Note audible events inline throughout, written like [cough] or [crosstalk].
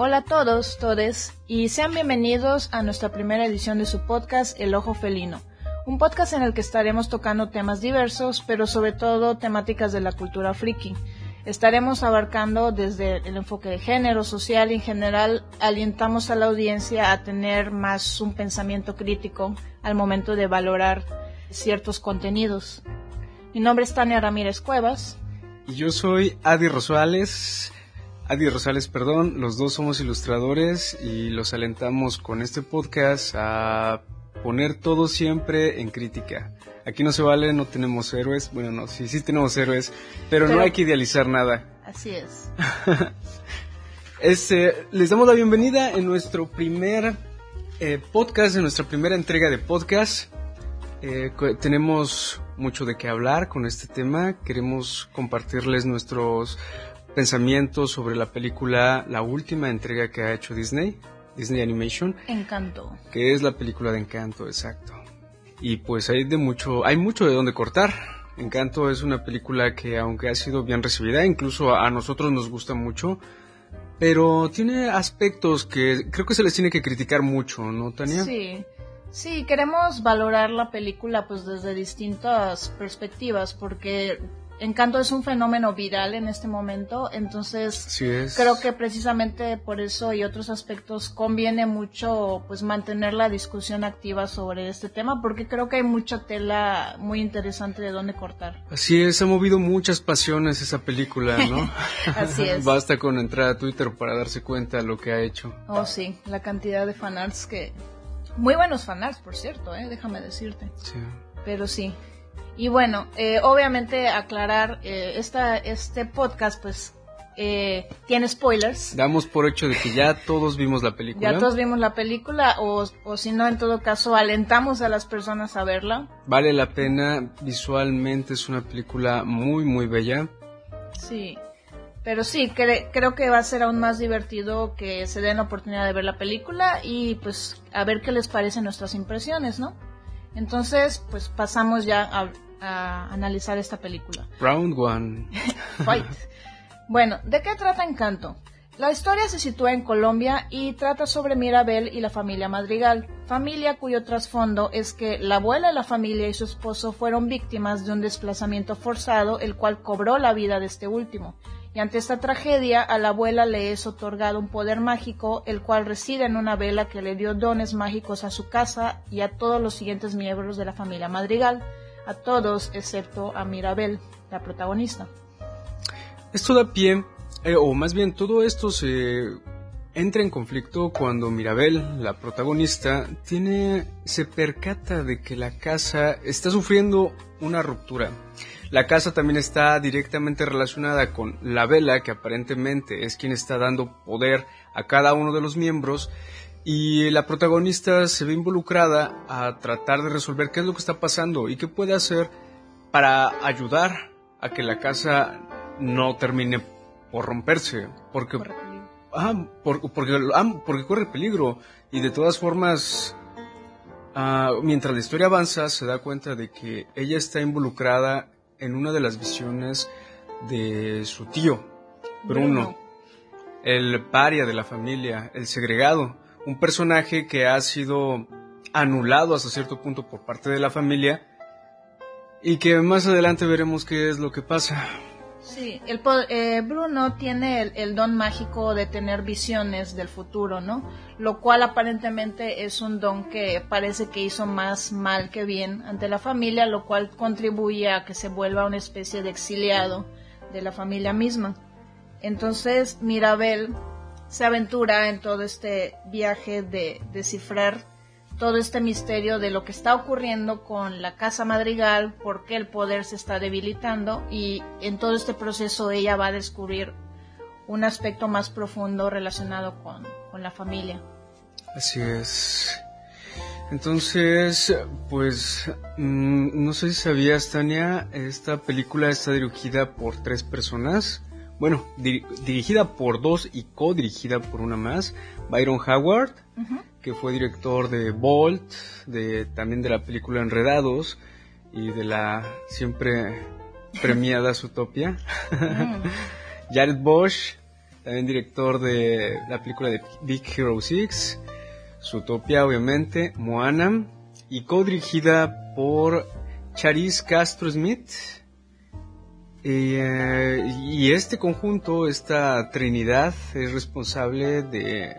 Hola a todos, todes, y sean bienvenidos a nuestra primera edición de su podcast El Ojo Felino, un podcast en el que estaremos tocando temas diversos, pero sobre todo temáticas de la cultura friki. Estaremos abarcando desde el enfoque de género, social y en general alientamos a la audiencia a tener más un pensamiento crítico al momento de valorar ciertos contenidos. Mi nombre es Tania Ramírez Cuevas. Y yo soy Adi Rosales. Adi Rosales, perdón. Los dos somos ilustradores y los alentamos con este podcast a poner todo siempre en crítica. Aquí no se vale, no tenemos héroes. Bueno, no, sí, sí tenemos héroes, pero, no hay que idealizar nada. Así es. [laughs] este, les damos la bienvenida en nuestro primer eh, podcast, en nuestra primera entrega de podcast. Eh, tenemos mucho de qué hablar con este tema. Queremos compartirles nuestros pensamientos sobre la película, la última entrega que ha hecho Disney, Disney Animation. Encanto. Que es la película de Encanto, exacto. Y pues hay de mucho, hay mucho de dónde cortar. Encanto es una película que aunque ha sido bien recibida, incluso a nosotros nos gusta mucho, pero tiene aspectos que creo que se les tiene que criticar mucho, ¿no, Tania? Sí. Sí, queremos valorar la película pues desde distintas perspectivas porque Encanto es un fenómeno viral en este momento, entonces creo que precisamente por eso y otros aspectos conviene mucho pues mantener la discusión activa sobre este tema porque creo que hay mucha tela muy interesante de dónde cortar. Así es, ha movido muchas pasiones esa película, ¿no? [laughs] Así es. Basta con entrar a Twitter para darse cuenta de lo que ha hecho. Oh, sí, la cantidad de fanarts que muy buenos fanarts, por cierto, ¿eh? déjame decirte. Sí. Pero sí, y bueno, eh, obviamente aclarar, eh, esta, este podcast pues eh, tiene spoilers. Damos por hecho de que ya todos vimos la película. Ya todos vimos la película o, o si no, en todo caso, alentamos a las personas a verla. Vale la pena, visualmente es una película muy, muy bella. Sí, pero sí, creo que va a ser aún más divertido que se den la oportunidad de ver la película y pues a ver qué les parecen nuestras impresiones, ¿no? Entonces, pues pasamos ya a, a analizar esta película. Round one. [laughs] Fight. Bueno, ¿de qué trata Encanto? La historia se sitúa en Colombia y trata sobre Mirabel y la familia Madrigal, familia cuyo trasfondo es que la abuela de la familia y su esposo fueron víctimas de un desplazamiento forzado, el cual cobró la vida de este último. Y ante esta tragedia, a la abuela le es otorgado un poder mágico, el cual reside en una vela que le dio dones mágicos a su casa y a todos los siguientes miembros de la familia Madrigal a todos excepto a Mirabel, la protagonista. Esto da pie, eh, o más bien todo esto se entra en conflicto cuando Mirabel, la protagonista, tiene, se percata de que la casa está sufriendo una ruptura. La casa también está directamente relacionada con la vela, que aparentemente es quien está dando poder a cada uno de los miembros, y la protagonista se ve involucrada a tratar de resolver qué es lo que está pasando y qué puede hacer para ayudar a que la casa no termine por romperse, porque ah, porque, porque corre peligro. Y de todas formas ah, mientras la historia avanza se da cuenta de que ella está involucrada en una de las visiones de su tío Bruno. el paria de la familia, el segregado un personaje que ha sido anulado hasta cierto punto por parte de la familia y que más adelante veremos qué es lo que pasa. Sí, el, eh, Bruno tiene el, don mágico de tener visiones del futuro, ¿no? Lo cual aparentemente es un don que parece que hizo más mal que bien ante la familia, lo cual contribuye a que se vuelva una especie de exiliado de la familia misma. Entonces, Mirabel se aventura en todo este viaje de descifrar todo este misterio de lo que está ocurriendo con la casa madrigal, por qué el poder se está debilitando y en todo este proceso ella va a descubrir un aspecto más profundo relacionado con, la familia. Así es. Entonces, pues, mm, no sé si sabías, Tania, esta película está dirigida por tres personas bueno, dirigida por dos y co-dirigida por una más, Byron Howard, que fue director de Bolt, de, también de la película Enredados y de la siempre premiada [laughs] Zootopia. Mm. Jared Bosch, también director de la película de Big Hero 6, Zootopia obviamente, Moana, y co-dirigida por Charis Castro Smith. Eh, y este conjunto, esta trinidad, es responsable de,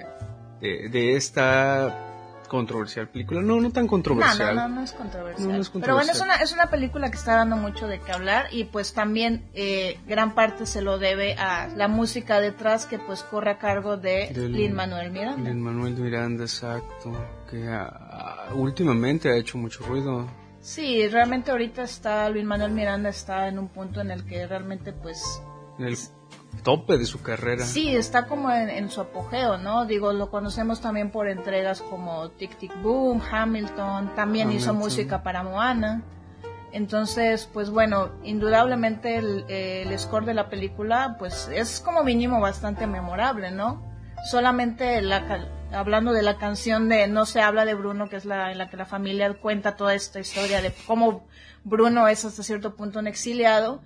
de, de esta controversial película. No, no tan controversial. No, no, no, es controversial. Pero bueno, es una, es una película que está dando mucho de qué hablar y pues también eh, gran parte se lo debe a la música detrás que pues corre a cargo de Lin Manuel Miranda. Lin Manuel Miranda, exacto. Que ah, últimamente ha hecho mucho ruido. Sí, realmente ahorita está Luis Manuel Miranda está en un punto en el que realmente pues tope de su carrera. Sí, está como en, su apogeo, ¿no? Digo, lo conocemos también por entregas como Tic Tic Boom, Hamilton, también hizo música para Moana. Entonces, pues bueno, indudablemente el, score de la película, pues es como mínimo bastante memorable, ¿no? Solamente la, hablando de la canción de No se habla de Bruno, que es la en la que la familia cuenta toda esta historia de cómo Bruno es hasta cierto punto un exiliado,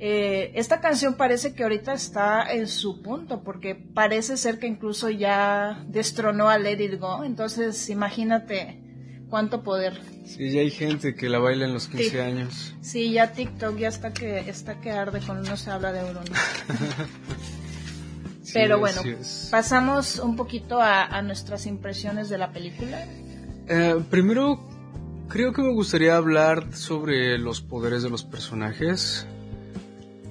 eh, esta canción parece que ahorita está en su punto, porque parece ser que incluso ya destronó a Let It Go. Entonces, imagínate cuánto poder. Sí, ya hay gente que la baila en los 15 años. Sí, ya TikTok ya está que, está que arde cuando uno se habla de Bruno. [laughs] Pero bueno, pasamos un poquito a, nuestras impresiones de la película. Eh, primero, creo que me gustaría hablar sobre los poderes de los personajes.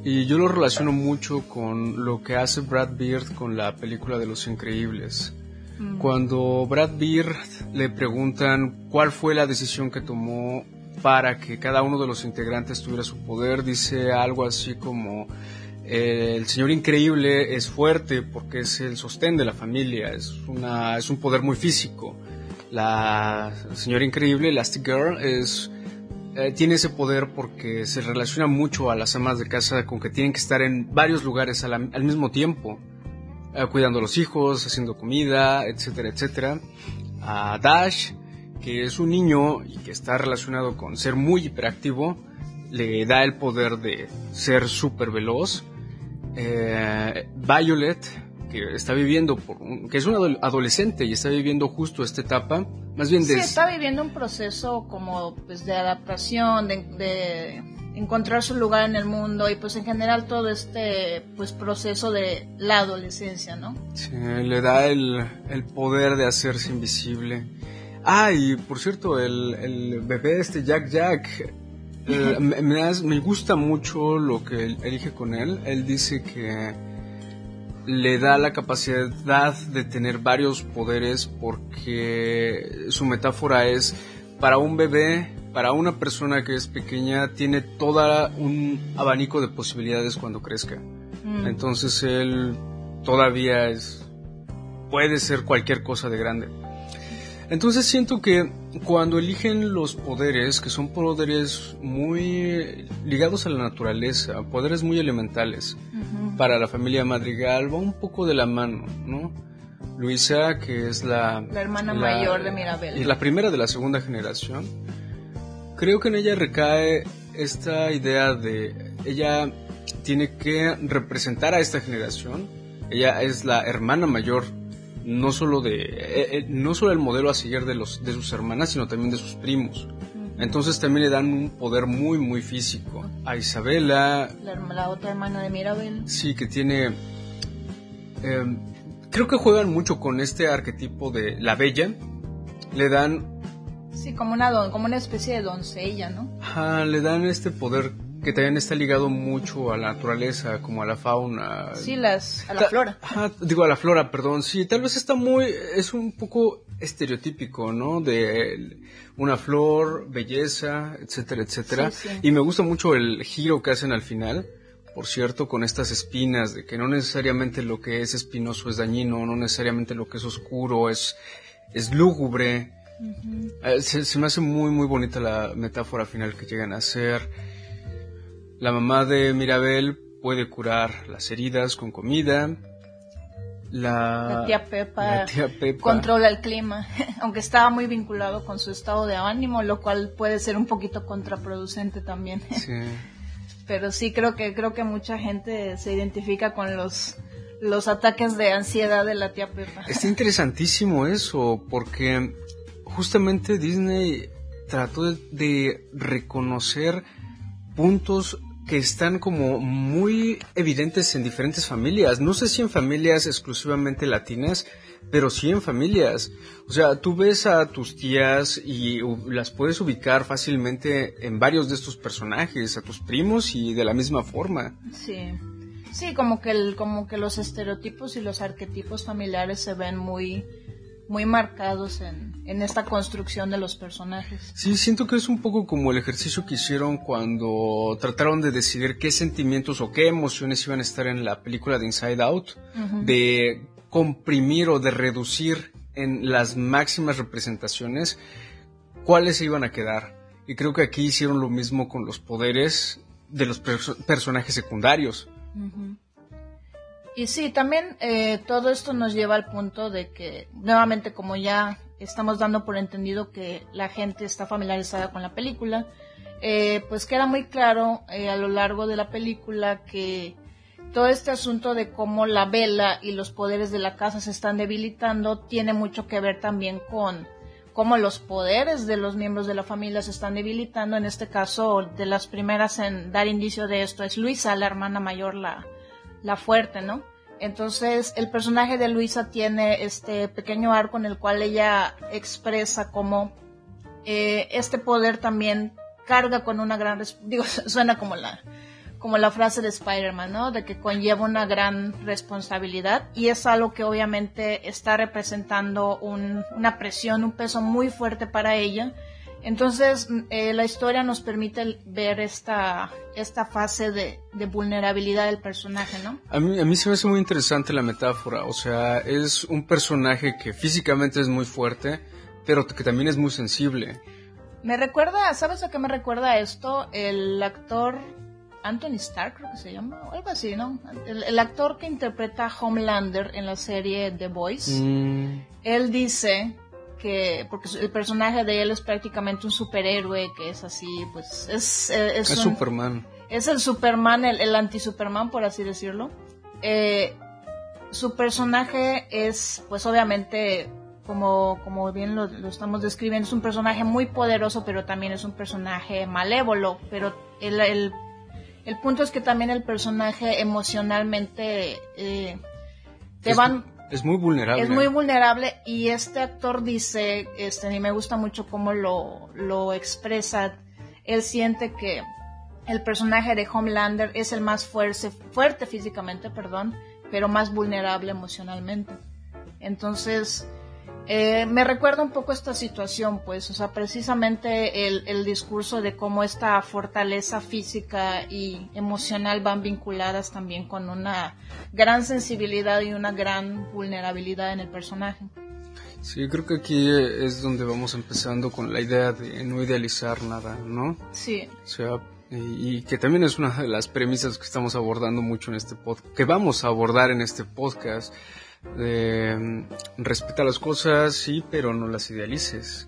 Y yo lo relaciono mucho con lo que hace Brad Beard con la película de Los Increíbles. Mm. Cuando Brad Beard le preguntan cuál fue la decisión que tomó para que cada uno de los integrantes tuviera su poder, dice algo así como el señor increíble es fuerte porque es el sostén de la familia, es, una, es un poder muy físico. La señora increíble, Elastic Girl, es eh, tiene ese poder porque se relaciona mucho a las amas de casa con que tienen que estar en varios lugares al, mismo tiempo, eh, cuidando a los hijos, haciendo comida, etcétera, etcétera. A Dash, que es un niño y que está relacionado con ser muy hiperactivo, le da el poder de ser súper veloz. Eh, Violet, que está viviendo, por que es un adolescente y está viviendo justo esta etapa, más bien de... Sí, está viviendo un proceso como pues de adaptación, de, encontrar su lugar en el mundo y pues en general todo este pues proceso de la adolescencia, ¿no? Sí, le da el, el poder de hacerse invisible. Ah, y por cierto, el, el bebé este Jack Jack, eh, me, me gusta mucho lo que elige con él. Él dice que le da la capacidad de tener varios poderes porque su metáfora es para un bebé, para una persona que es pequeña, tiene todo un abanico de posibilidades cuando crezca. Mm. Entonces él todavía es puede ser cualquier cosa de grande. Entonces siento que cuando eligen los poderes, que son poderes muy ligados a la naturaleza, poderes muy elementales, para la familia Madrigal va un poco de la mano, ¿no? Luisa, que es la... La hermana mayor de Mirabel. Y la primera de la segunda generación. Creo que en ella recae esta idea de... Ella tiene que representar a esta generación. Ella es la hermana mayor no solo de eh, eh, no solo el modelo a seguir de los de sus hermanas sino también de sus primos. Entonces también le dan un poder muy muy físico. A Isabela. La, otra hermana de Mirabel. Sí que tiene em, creo que juegan mucho con este arquetipo de la bella. Le dan sí como una como una especie de doncella no Ajá, le dan este poder que también está ligado mucho a la naturaleza, como a la fauna. Sí, las, a la flora. digo, a la flora, perdón. Sí, tal vez está muy, es un poco estereotípico, ¿no? De una flor, belleza, etcétera, etcétera. Y me gusta mucho el giro que hacen al final, por cierto, con estas espinas, de que no necesariamente lo que es espinoso es dañino, no necesariamente lo que es oscuro es, es lúgubre. Eh, se, se, me hace muy, muy bonita la metáfora final que llegan a hacer. La mamá de Mirabel puede curar las heridas con comida. La, tía Pepa, controla el clima, [laughs] aunque estaba muy vinculado con su estado de ánimo, lo cual puede ser un poquito contraproducente también. [laughs] Pero sí creo que creo que mucha gente se identifica con los los ataques de ansiedad de la tía Pepa. Está interesantísimo eso, porque justamente Disney trató de reconocer puntos que están como muy evidentes en diferentes familias. No sé si en familias exclusivamente latinas, pero sí en familias. O sea, tú ves a tus tías y las puedes ubicar fácilmente en varios de estos personajes, a tus primos y de la misma forma. Sí. Sí, como que como que los estereotipos y los arquetipos familiares se ven muy muy marcados en, en, esta construcción de los personajes. Sí, siento que es un poco como el ejercicio que hicieron cuando trataron de decidir qué sentimientos o qué emociones iban a estar en la película de Inside Out, de comprimir o de reducir en las máximas representaciones cuáles se iban a quedar. Y creo que aquí hicieron lo mismo con los poderes de los personajes secundarios. Y sí, también eh, todo esto nos lleva al punto de que, nuevamente, como ya estamos dando por entendido que la gente está familiarizada con la película, eh, pues queda muy claro eh, a lo largo de la película que todo este asunto de cómo la vela y los poderes de la casa se están debilitando tiene mucho que ver también con cómo los poderes de los miembros de la familia se están debilitando. En este caso, de las primeras en dar indicio de esto es Luisa, la hermana mayor, la, la fuerte, ¿no? Entonces, el personaje de Luisa tiene este pequeño arco en el cual ella expresa cómo eh, este poder también carga con una gran, digo, [laughs] suena como la, como la frase de Spider-Man, ¿no? De que conlleva una gran responsabilidad y es algo que obviamente está representando una presión, un peso muy fuerte para ella entonces, eh, la historia nos permite ver esta, esta fase de, vulnerabilidad del personaje, ¿no? A mí, a mí se me hace muy interesante la metáfora, o sea, es un personaje que físicamente es muy fuerte, pero que también es muy sensible. Me recuerda, ¿sabes a qué me recuerda esto? El actor Anthony Stark, creo que se llama, o algo así, ¿no? El, actor que interpreta a Homelander en la serie The Voice, mm. él dice que porque el personaje de él es prácticamente un superhéroe que es así pues es eh, es, Superman es el Superman el, el anti Superman por así decirlo eh, su personaje es pues obviamente como, como bien lo, estamos describiendo, es un personaje muy poderoso, pero también es un personaje malévolo. Pero el, el, el punto es que también el personaje emocionalmente eh, te van es muy vulnerable. Es muy vulnerable y este actor dice, este, y me gusta mucho cómo lo, lo expresa, él siente que el personaje de Homelander es el más fuerte, fuerte físicamente, perdón, pero más vulnerable emocionalmente. Entonces, eh, me recuerda un poco esta situación, pues, o sea, precisamente el, el, discurso de cómo esta fortaleza física y emocional van vinculadas también con una gran sensibilidad y una gran vulnerabilidad en el personaje. Sí, creo que aquí es donde vamos empezando con la idea de no idealizar nada, ¿no? Sí. O sea, y, que también es una de las premisas que estamos abordando mucho en este podcast, que vamos a abordar en este podcast eh, respeta las cosas, sí, pero no las idealices.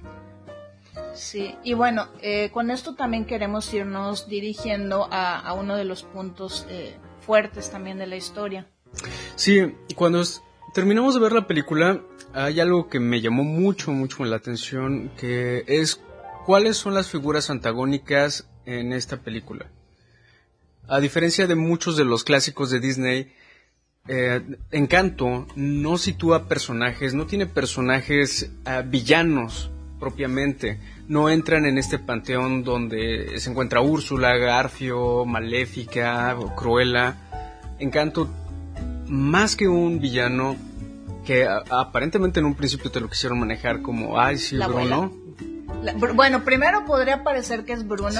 Sí, y bueno, eh, con esto también queremos irnos dirigiendo a, uno de los puntos eh, fuertes también de la historia. Sí, cuando terminamos de ver la película, hay algo que me llamó mucho, mucho la atención, que es cuáles son las figuras antagónicas en esta película. A diferencia de muchos de los clásicos de Disney, eh, Encanto no sitúa personajes, no tiene personajes ah, villanos propiamente. No entran en este panteón donde se encuentra Úrsula, Garfio, Maléfica, Cruella. Encanto, más que un villano que aparentemente en un principio te lo quisieron manejar como, ay, sí, Bruno. bueno, primero podría parecer que es Bruno.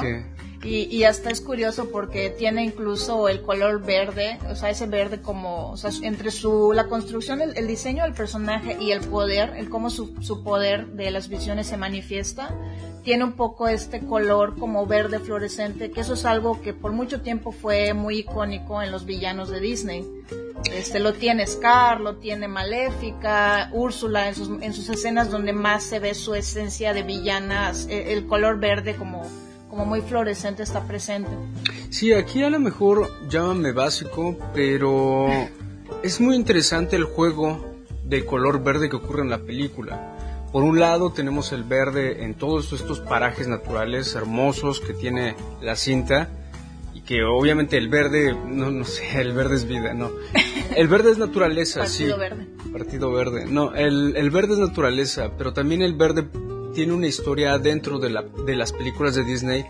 Y, hasta es curioso porque tiene incluso el color verde, o sea, ese verde como, o sea, entre su, la construcción, el, diseño del personaje y el poder, el cómo su, su, poder de las visiones se manifiesta, tiene un poco este color como verde fluorescente, que eso es algo que por mucho tiempo fue muy icónico en los villanos de Disney. Este, lo tiene Scar, lo tiene Maléfica, Úrsula, en sus, en sus escenas donde más se ve su esencia de villanas, e, el color verde como como muy fluorescente está presente. Sí, aquí a lo mejor llámame básico, pero es muy interesante el juego de color verde que ocurre en la película. Por un lado tenemos el verde en todos estos parajes naturales hermosos que tiene la cinta y que obviamente el verde, no, no sé, [laughs] el verde es vida, no. El verde es naturaleza, [laughs] Partido sí. verde. Partido verde. No, el, el verde es naturaleza, pero también el verde tiene una historia dentro de, la, de las películas de Disney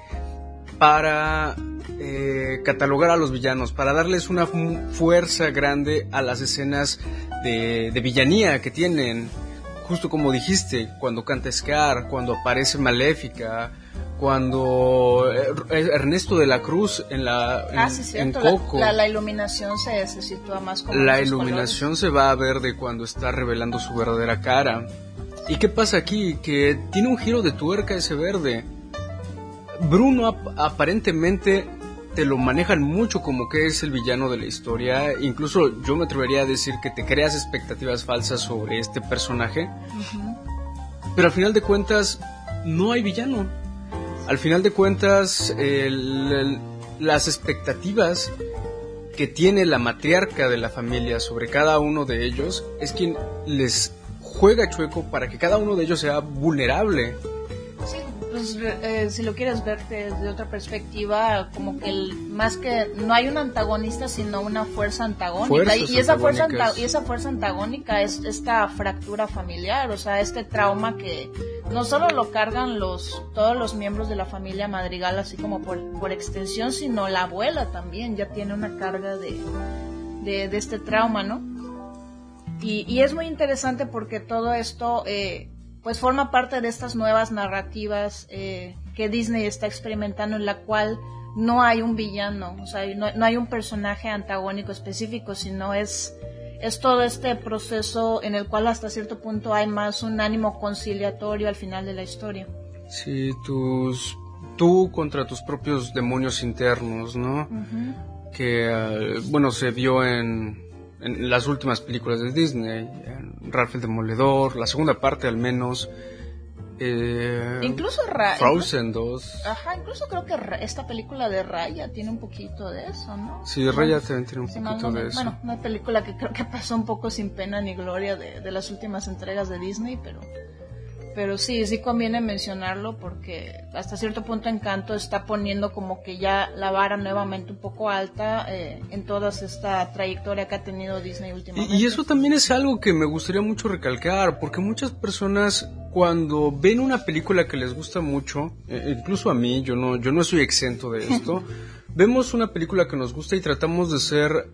para eh, catalogar a los villanos, para darles una fu- fuerza grande a las escenas de, de villanía que tienen. Justo como dijiste, cuando canta Scar, cuando aparece Maléfica, cuando eh, Ernesto de la Cruz en la en, Ah, sí, en cierto. La, Coco. la- la iluminación se, se sitúa más como en La iluminación se va a ver de cuando está revelando su verdadera cara. ¿Y qué pasa aquí? Que tiene un giro de tuerca ese verde. Bruno ap- aparentemente te lo manejan mucho como que es el villano de la historia. Incluso yo me atrevería a decir que te creas expectativas falsas sobre este personaje. Pero al final de cuentas, no hay villano. Al final de cuentas, el- el- las expectativas que tiene la matriarca de la familia sobre cada uno de ellos es quien les juega chueco para que cada uno de ellos sea vulnerable. Sí, pues eh, si lo quieres ver desde otra perspectiva, como que el, más que no hay un antagonista, sino una fuerza antagónica. Y, y esa fuerza anta- y esa fuerza antagónica es esta fractura familiar, o sea, este trauma que no solo lo cargan los todos los miembros de la familia Madrigal, así como por, por extensión, sino la abuela también ya tiene una carga de, de, de este trauma, ¿no? Y, y es muy interesante porque todo esto eh, pues forma parte de estas nuevas narrativas eh, que Disney está experimentando en la cual no hay un villano, o sea, no, no hay un personaje antagónico específico, sino es, es todo este proceso en el cual hasta cierto punto hay más un ánimo conciliatorio al final de la historia. Sí, tus, tú contra tus propios demonios internos, ¿no? Que, eh, bueno, se vio en, en las últimas películas de Disney, Ralph el Demoledor, la segunda parte al menos. eh, Incluso Ra- Frozen 2. Ajá, incluso creo que Ra- esta película de Raya tiene un poquito de eso, ¿no? Sí, Raya también tiene un poquito de eso. Bueno, una película que creo que pasó un poco sin pena ni gloria de, de las últimas entregas de Disney, pero, pero sí, sí conviene mencionarlo porque hasta cierto punto Encanto está poniendo como que ya la vara nuevamente un poco alta eh, en toda esta trayectoria que ha tenido Disney últimamente. Y, y eso también es algo que me gustaría mucho recalcar, porque muchas personas cuando ven una película que les gusta mucho, eh, incluso a mí, yo no, yo no soy exento de esto, [laughs] vemos una película que nos gusta y tratamos de ser,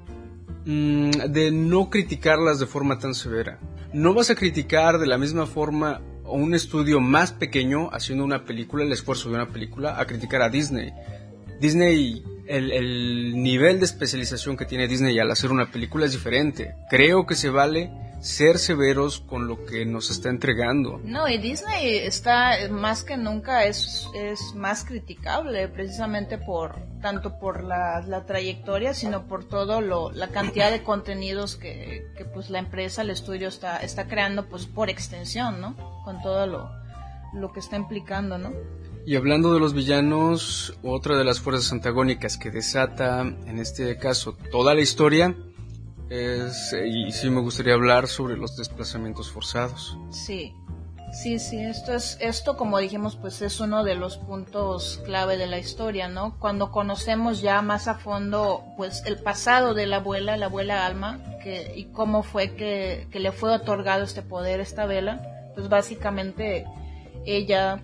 mm, de no criticarlas de forma tan severa. No vas a criticar de la misma forma a un estudio más pequeño haciendo una película, el esfuerzo de una película, a criticar a Disney. Disney, el, el nivel de especialización que tiene Disney al hacer una película es diferente. Creo que se vale ser severos con lo que nos está entregando. No, y Disney está más que nunca es, es más criticable precisamente por tanto por la, la trayectoria, sino por todo lo, la cantidad de contenidos que, que pues la empresa, el estudio está, está creando pues por extensión, ¿no? Con todo lo, lo que está implicando, ¿no? Y hablando de los villanos, otra de las fuerzas antagónicas que desata, en este caso, toda la historia, es, y sí me gustaría hablar sobre los desplazamientos forzados. Sí, sí, sí, esto es, esto como dijimos, pues es uno de los puntos clave de la historia, ¿no? Cuando conocemos ya más a fondo, pues el pasado de la abuela, la abuela Alma, que, y cómo fue que, que le fue otorgado este poder, esta vela, pues básicamente ella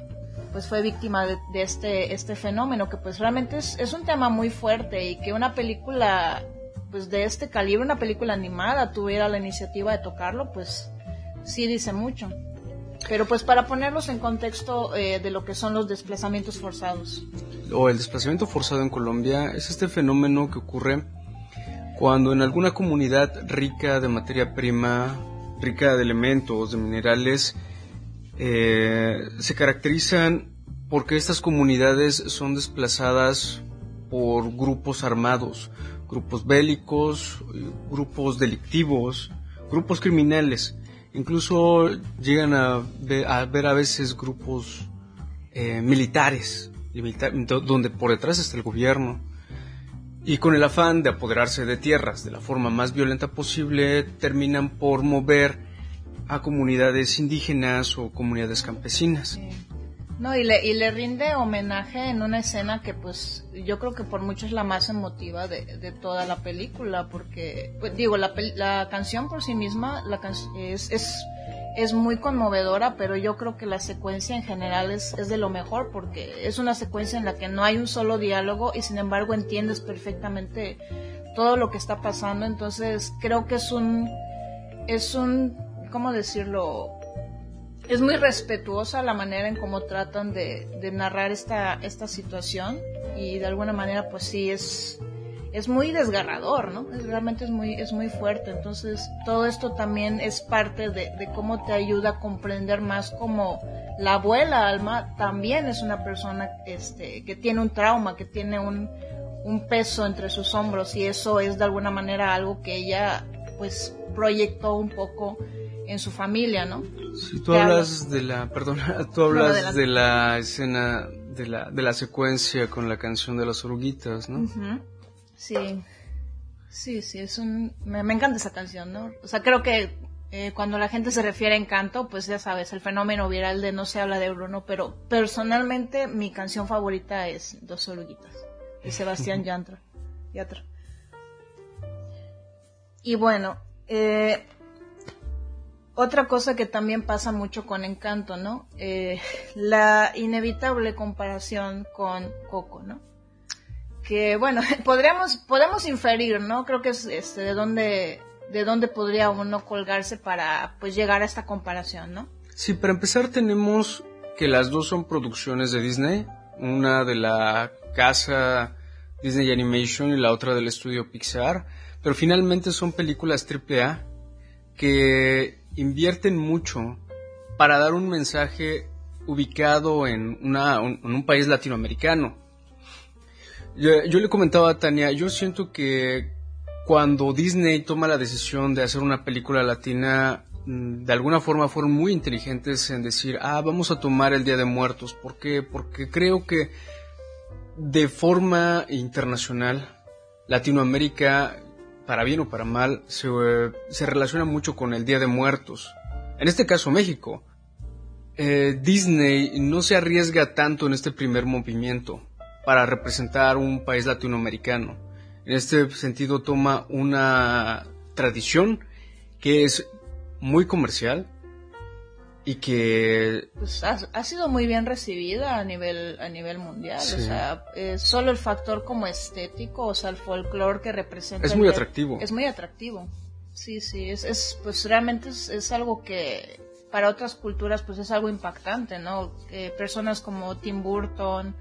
pues fue víctima de, de este, este fenómeno, que pues realmente es, es un tema muy fuerte y que una película pues de este calibre, una película animada tuviera la iniciativa de tocarlo, pues sí dice mucho. Pero pues para ponerlos en contexto eh, de lo que son los desplazamientos forzados. O el desplazamiento forzado en Colombia es este fenómeno que ocurre cuando en alguna comunidad rica de materia prima, rica de elementos, de minerales, eh, se caracterizan porque estas comunidades son desplazadas por grupos armados, grupos bélicos, grupos delictivos, grupos criminales. Incluso llegan a ver a, veces grupos eh, militares, milita- do- donde por detrás está el gobierno. Y con el afán de apoderarse de tierras de la forma más violenta posible, terminan por mover a comunidades indígenas o comunidades campesinas. No, y le, y le rinde homenaje en una escena que pues yo creo que por mucho es la más emotiva de, toda la película, porque, pues, digo, la, la canción por sí misma la es, es, es, muy conmovedora, pero yo creo que la secuencia en general es, es de lo mejor, porque es una secuencia en la que no hay un solo diálogo y sin embargo entiendes perfectamente todo lo que está pasando, entonces creo que es un, es un, ¿cómo decirlo? Es muy respetuosa la manera en cómo tratan de, narrar esta, situación y de alguna manera pues sí es, es muy desgarrador, ¿no? realmente es muy, es muy fuerte. Entonces todo esto también es parte de, cómo te ayuda a comprender más como la abuela Alma también es una persona este, que tiene un trauma, que tiene un, un peso entre sus hombros y eso es de alguna manera algo que ella pues proyectó un poco en su familia, ¿no? Si tú hablas de la, perdona, [laughs] tú hablas de, la... escena de la, de la secuencia con la canción de las oruguitas, ¿no? Sí, sí, sí, es un, me, encanta esa canción, ¿no? O sea, creo que eh, cuando la gente se refiere a encanto, pues ya sabes, el fenómeno viral de no se habla de Bruno, pero personalmente mi canción favorita es Dos oruguitas, de [laughs] Sebastián Yatra. Yatra. Y bueno, eh, otra cosa que también pasa mucho con Encanto, ¿no? Eh, [laughs] la inevitable comparación con Coco, ¿no? Que bueno, [laughs] podríamos, podemos inferir, ¿no? Creo que es este, de dónde, de dónde podría uno colgarse para pues llegar a esta comparación, ¿no? Sí, para empezar tenemos que las dos son producciones de Disney, una de la casa Disney Animation y la otra del estudio Pixar, pero finalmente son películas AAA que invierten mucho para dar un mensaje ubicado en, un, país latinoamericano. Yo, yo, le comentaba a Tania, yo siento que cuando Disney toma la decisión de hacer una película latina, mm, de alguna forma fueron muy inteligentes en decir, ah, vamos a tomar el Día de Muertos. ¿Por qué? Porque creo que de forma internacional, Latinoamérica para bien o para mal, se, se relaciona mucho con el Día de Muertos. En este caso, México. Eh, Disney no se arriesga tanto en este primer movimiento para representar un país latinoamericano. En este sentido toma una tradición que es muy comercial, y que pues ha, sido muy bien recibida a nivel a nivel mundial o sea solo el factor como estético o sea el folclore que representa es muy atractivo. es muy atractivo. Sí sí es, es pues realmente es, algo que para otras culturas pues es algo impactante no personas como Tim Burton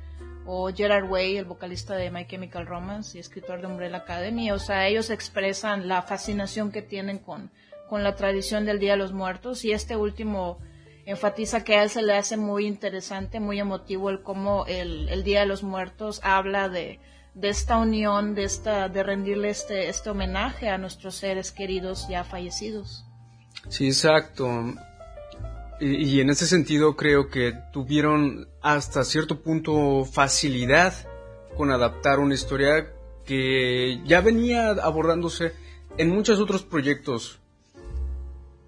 o Gerard Way el vocalista de My Chemical Romance y escritor de Umbrella Academy o sea ellos expresan la fascinación que tienen con con la tradición del Día de los Muertos y este último enfatiza que a él se le hace muy interesante, muy emotivo el cómo el, Día de los Muertos habla de, esta unión, de esta, de rendirle este, este homenaje a nuestros seres queridos ya fallecidos. Sí, exacto. Y, y en ese sentido creo que tuvieron hasta cierto punto facilidad con adaptar una historia que ya venía abordándose en muchos otros proyectos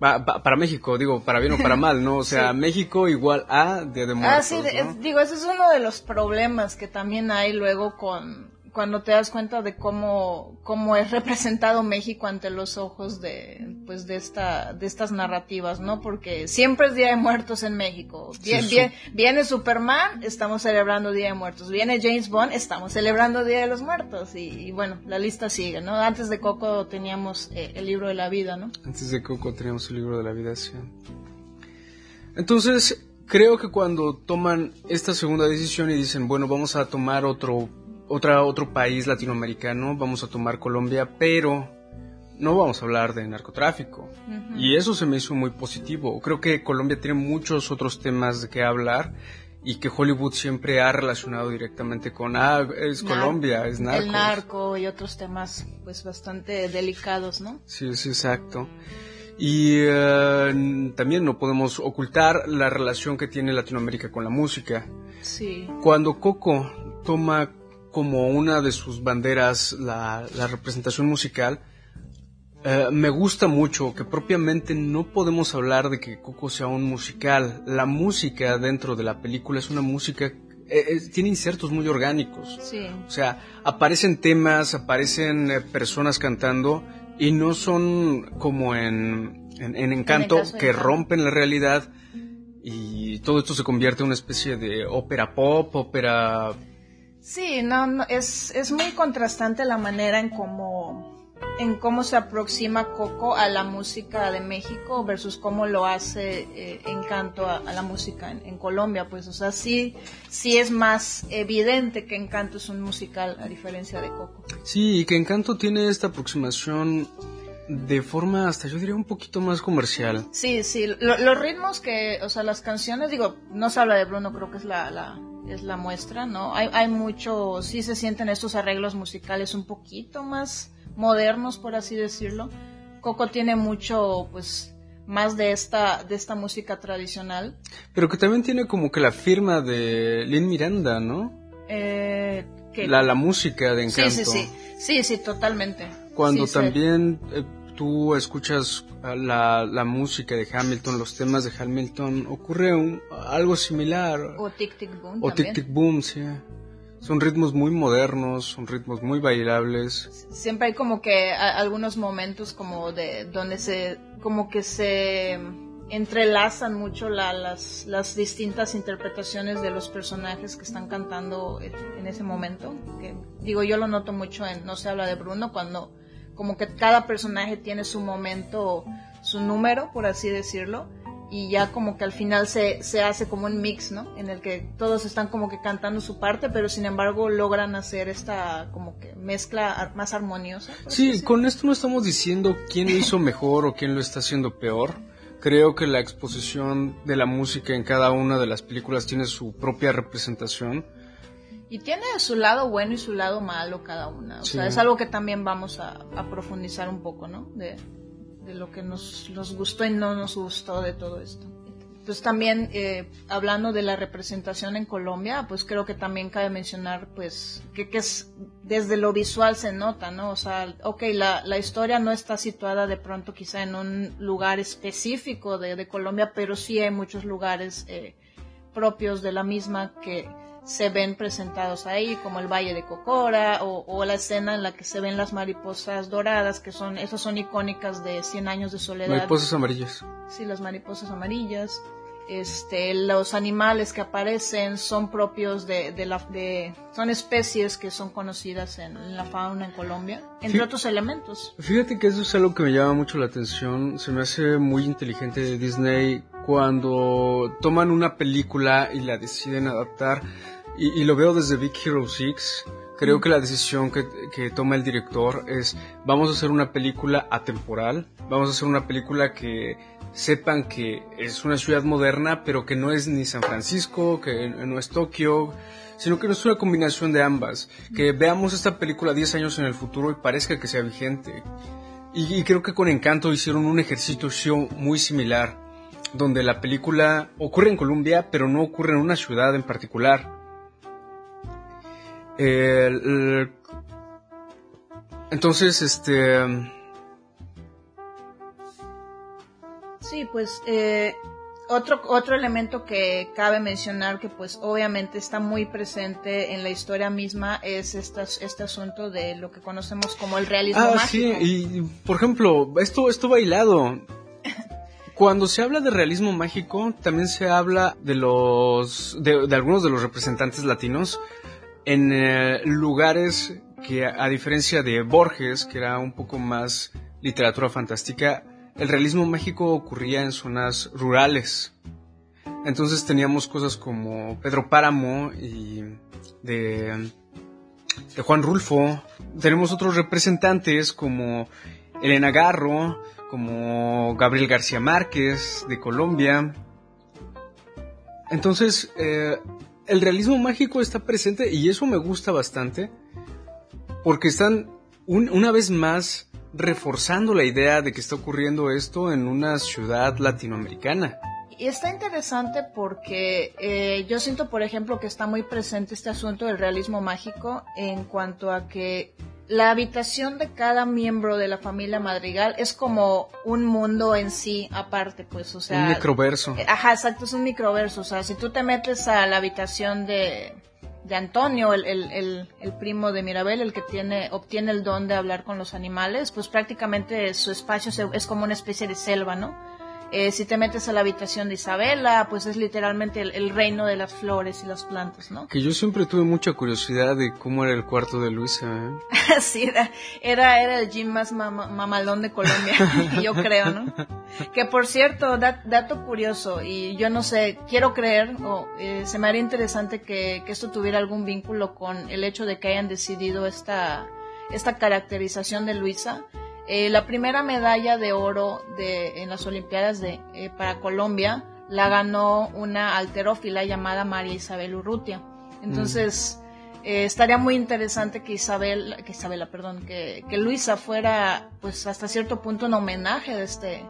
para México, digo, para bien o para mal, ¿no? O sea, [laughs] México igual a Día de Muertos. Ah, sí, digo, ese es uno de los problemas que también hay luego con, cuando te das cuenta de cómo, cómo es representado México ante los ojos de, pues de esta, de estas narrativas, ¿no? Porque siempre es Día de Muertos en México. Viene Superman, estamos celebrando Día de Muertos. Viene James Bond, estamos celebrando Día de los Muertos. Y, bueno, la lista sigue, ¿no? Antes de Coco teníamos eh, el libro de la vida, ¿no? Antes de Coco teníamos el libro de la vida, sí. Entonces, creo que cuando toman esta segunda decisión y dicen, bueno, vamos a tomar otro otra, otro país latinoamericano, vamos a tomar Colombia, pero no vamos a hablar de narcotráfico. Y eso se me hizo muy positivo. Creo que Colombia tiene muchos otros temas de que hablar y que Hollywood siempre ha relacionado directamente con, ah, es Colombia, es narco. El narco y otros temas pues bastante delicados, ¿no? Sí, sí, exacto. Y eh, también no podemos ocultar la relación que tiene Latinoamérica con la música. Sí. Cuando Coco toma como una de sus banderas la, la representación musical, eh, me gusta mucho que propiamente no podemos hablar de que Coco sea un musical. La música dentro de la película es una música eh, eh, tiene insertos muy orgánicos. Sí. O sea, aparecen temas, aparecen personas cantando y no son como en, en, Encanto que rompen la realidad y todo esto se convierte en una especie de ópera pop, ópera... Sí, no, no es, es muy contrastante la manera en cómo en cómo se aproxima Coco a la música de México versus cómo lo hace eh, Encanto a, la música en, Colombia, pues, o sea, sí, sí es más evidente que Encanto es un musical a diferencia de Coco. Sí, y que Encanto tiene esta aproximación de forma hasta yo diría un poquito más comercial. Sí, sí, los ritmos que, o sea, las canciones, digo, no se habla de Bruno, creo que es la, la es la muestra, ¿no? Hay, hay mucho, sí se sienten estos arreglos musicales un poquito más modernos, por así decirlo. Coco tiene mucho, pues, más de esta, de esta música tradicional. Pero que también tiene como que la firma de Lin Miranda, ¿no? Eh, la, la música de Encanto. Sí, sí, sí, sí, sí, totalmente. Cuando también eh, tú escuchas la, la, música de Hamilton, los temas de Hamilton, ocurre un, algo similar. O Tic Tic Boom. O Tic Tic Boom, sí. Son ritmos muy modernos, son ritmos muy bailables. Siempre hay como que algunos momentos como de donde se como que se entrelazan mucho las, las distintas interpretaciones de los personajes que están cantando en ese momento. Que, digo, yo lo noto mucho en No se habla de Bruno cuando como que cada personaje tiene su momento, su número, por así decirlo y ya como que al final se, se hace como un mix, ¿no? En el que todos están como que cantando su parte, pero sin embargo logran hacer esta como que mezcla más armoniosa. Sí, con esto no estamos diciendo quién lo hizo mejor o quién lo está haciendo peor. Creo que la exposición de la música en cada una de las películas tiene su propia representación. Y tiene su lado bueno y su lado malo cada una. O sea, es algo que también vamos a, a profundizar un poco, ¿no? De, de lo que nos, nos gustó y no nos gustó de todo esto. Entonces también eh, hablando de la representación en Colombia, pues creo que también cabe mencionar pues que, que es desde lo visual se nota, ¿no? O sea, ok, la, la historia no está situada de pronto quizá en un lugar específico de, de Colombia, pero sí hay muchos lugares eh, propios de la misma que, se ven presentados ahí, como el Valle de Cocora o, la escena en la que se ven las mariposas doradas, que son, esas son icónicas de 100 años de soledad. Mariposas amarillas. Sí, las mariposas amarillas. Este, los animales que aparecen son propios de, de la, de, son especies que son conocidas en, la fauna en Colombia, entre otros elementos. Fíjate que eso es algo que me llama mucho la atención, se me hace muy inteligente de Disney cuando toman una película y la deciden adaptar y, lo veo desde Big Hero 6. Creo que la decisión que, que, toma el director es, vamos a hacer una película atemporal, vamos a hacer una película que sepan que es una ciudad moderna, pero que no es ni San Francisco, que no es Tokio, sino que no es una combinación de ambas. Que veamos esta película 10 años en el futuro y parezca que sea vigente. Y, y creo que con Encanto hicieron un ejercicio muy similar, donde la película ocurre en Colombia, pero no ocurre en una ciudad en particular entonces, este... Sí, pues eh, otro, otro elemento que cabe mencionar que pues obviamente está muy presente en la historia misma es este asunto de lo que conocemos como el realismo ah, Sí, y por ejemplo, esto, esto bailado. [laughs] Cuando se habla de realismo mágico, también se habla de los, de algunos de los representantes latinos en eh, lugares que a, diferencia de Borges, que era un poco más literatura fantástica, el realismo mágico ocurría en zonas rurales. Entonces teníamos cosas como Pedro Páramo y de, de Juan Rulfo. Tenemos otros representantes como Elena Garro, como Gabriel García Márquez de Colombia. Entonces, eh, el realismo mágico está presente y eso me gusta bastante porque están una vez más reforzando la idea de que está ocurriendo esto en una ciudad latinoamericana. Y está interesante porque eh, yo siento, por ejemplo, que está muy presente este asunto del realismo mágico en cuanto a que la habitación de cada miembro de la familia Madrigal es como un mundo en sí aparte, pues, o sea... Un microverso. Eh, ajá, exacto, es un microverso. O sea, si tú te metes a la habitación de, de Antonio, el, el, el, primo de Mirabel, el que tiene, obtiene el don de hablar con los animales, pues prácticamente su espacio es como una especie de selva, ¿no? Eh, si te metes a la habitación de Isabela, pues es literalmente el, reino de las flores y las plantas, ¿no? Que yo siempre tuve mucha curiosidad de cómo era el cuarto de Luisa. ¿eh? [laughs] sí, era, era, el gym más mamalón de Colombia, [laughs] yo creo, ¿no? Que por cierto, dato curioso, y yo no sé, quiero creer, o eh, se me haría interesante que, que esto tuviera algún vínculo con el hecho de que hayan decidido esta, esta caracterización de Luisa eh, la primera medalla de oro de, en las Olimpiadas de, eh, para Colombia la ganó una alterófila llamada María Isabel Urrutia. Entonces, eh, estaría muy interesante que Isabel, que Isabela, perdón, que, que, Luisa fuera, pues, hasta cierto punto un homenaje de este,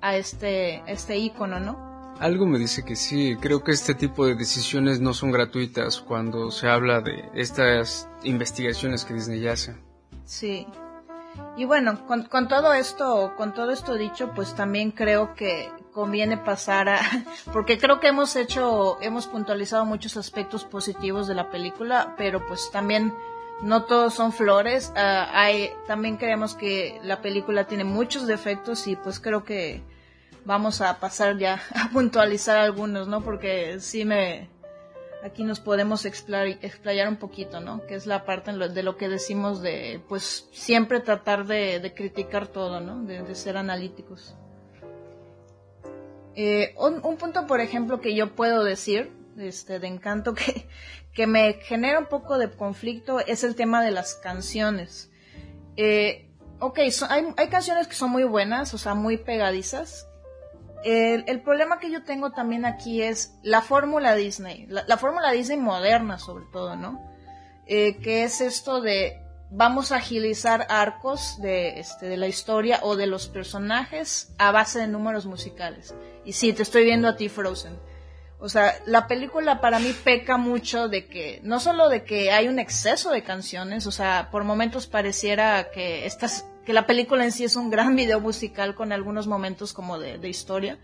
a este, este ícono, ¿no? Algo me dice que sí, creo que este tipo de decisiones no son gratuitas cuando se habla de estas investigaciones que Disney hace. Sí. Y bueno, con, con, todo esto, con todo esto dicho, pues también creo que conviene pasar a, [laughs] porque creo que hemos hecho, hemos puntualizado muchos aspectos positivos de la película, pero pues también no todos son flores. Ah, hay, también creemos que la película tiene muchos defectos y pues creo que vamos a pasar ya [laughs] a puntualizar algunos, ¿no? Porque sí me, aquí nos podemos explayar un poquito, ¿no? Que es la parte de lo que decimos de, pues, siempre tratar de, criticar todo, ¿no? De, ser analíticos. Eh, un, punto, por ejemplo, que yo puedo decir, este, de encanto, [laughs] que, que me genera un poco de conflicto, es el tema de las canciones. Eh, ok, hay, hay canciones que son muy buenas, o sea, muy pegadizas, el, problema que yo tengo también aquí es la fórmula Disney, la, fórmula Disney moderna sobre todo, ¿no? Eh, que es esto de vamos a agilizar arcos de, este, de la historia o de los personajes a base de números musicales. Y sí, te estoy viendo a ti Frozen. O sea, la película para mí peca mucho de que, no solo de que hay un exceso de canciones, o sea, por momentos pareciera que estas que la película en sí es un gran [laughs] video musical con algunos momentos como de, historia,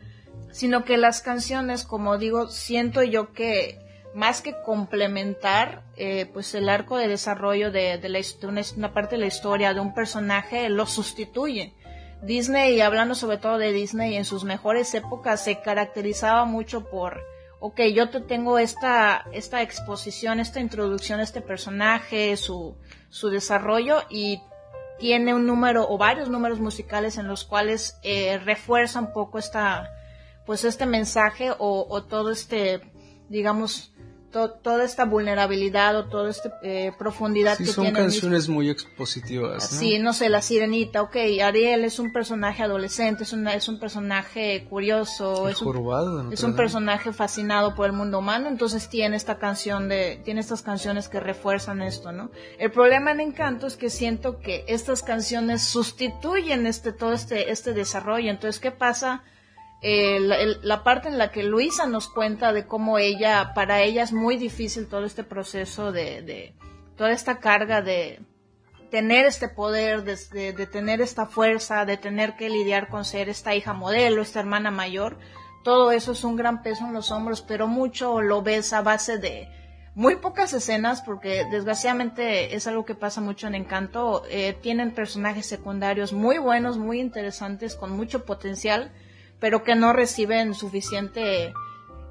sino que las canciones, como digo, siento yo que más que complementar eh, pues el arco de desarrollo de, de, la, una, parte de la historia de un personaje, lo sustituye. Disney, hablando sobre todo de Disney, en sus mejores épocas se caracterizaba mucho por, ok, yo te tengo esta, esta exposición, esta introducción a este personaje, su, su desarrollo, y tiene un número o varios números musicales en los cuales eh, refuerza un poco esta, pues este mensaje o, o todo este, digamos, toda esta vulnerabilidad o toda esta eh, profundidad sí, que son canciones muy expositivas. ¿no? Sí, no sé, La Sirenita, ok, Ariel es un personaje adolescente, es, una, es un personaje curioso, es, un, es un personaje fascinado por el mundo humano, entonces tiene esta canción de, tiene estas canciones que refuerzan esto, ¿no? El problema en Encanto es que siento que estas canciones sustituyen este, todo este, este desarrollo, entonces, ¿qué pasa? Eh, la, parte en la que Luisa nos cuenta de cómo ella, para ella es muy difícil todo este proceso de, toda esta carga de tener este poder, de, de, tener esta fuerza, de tener que lidiar con ser esta hija modelo, esta hermana mayor, todo eso es un gran peso en los hombros, pero mucho lo ves a base de muy pocas escenas, porque desgraciadamente es algo que pasa mucho en Encanto, eh, tienen personajes secundarios muy buenos, muy interesantes, con mucho potencial, pero que no reciben suficiente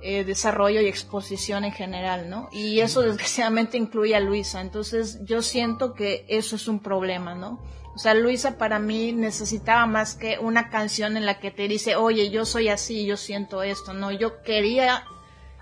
eh, desarrollo y exposición en general, ¿no? Y eso desgraciadamente incluye a Luisa. Entonces yo siento que eso es un problema, ¿no? O sea, Luisa para mí necesitaba más que una canción en la que te dice, oye, yo soy así, yo siento esto, ¿no? Yo quería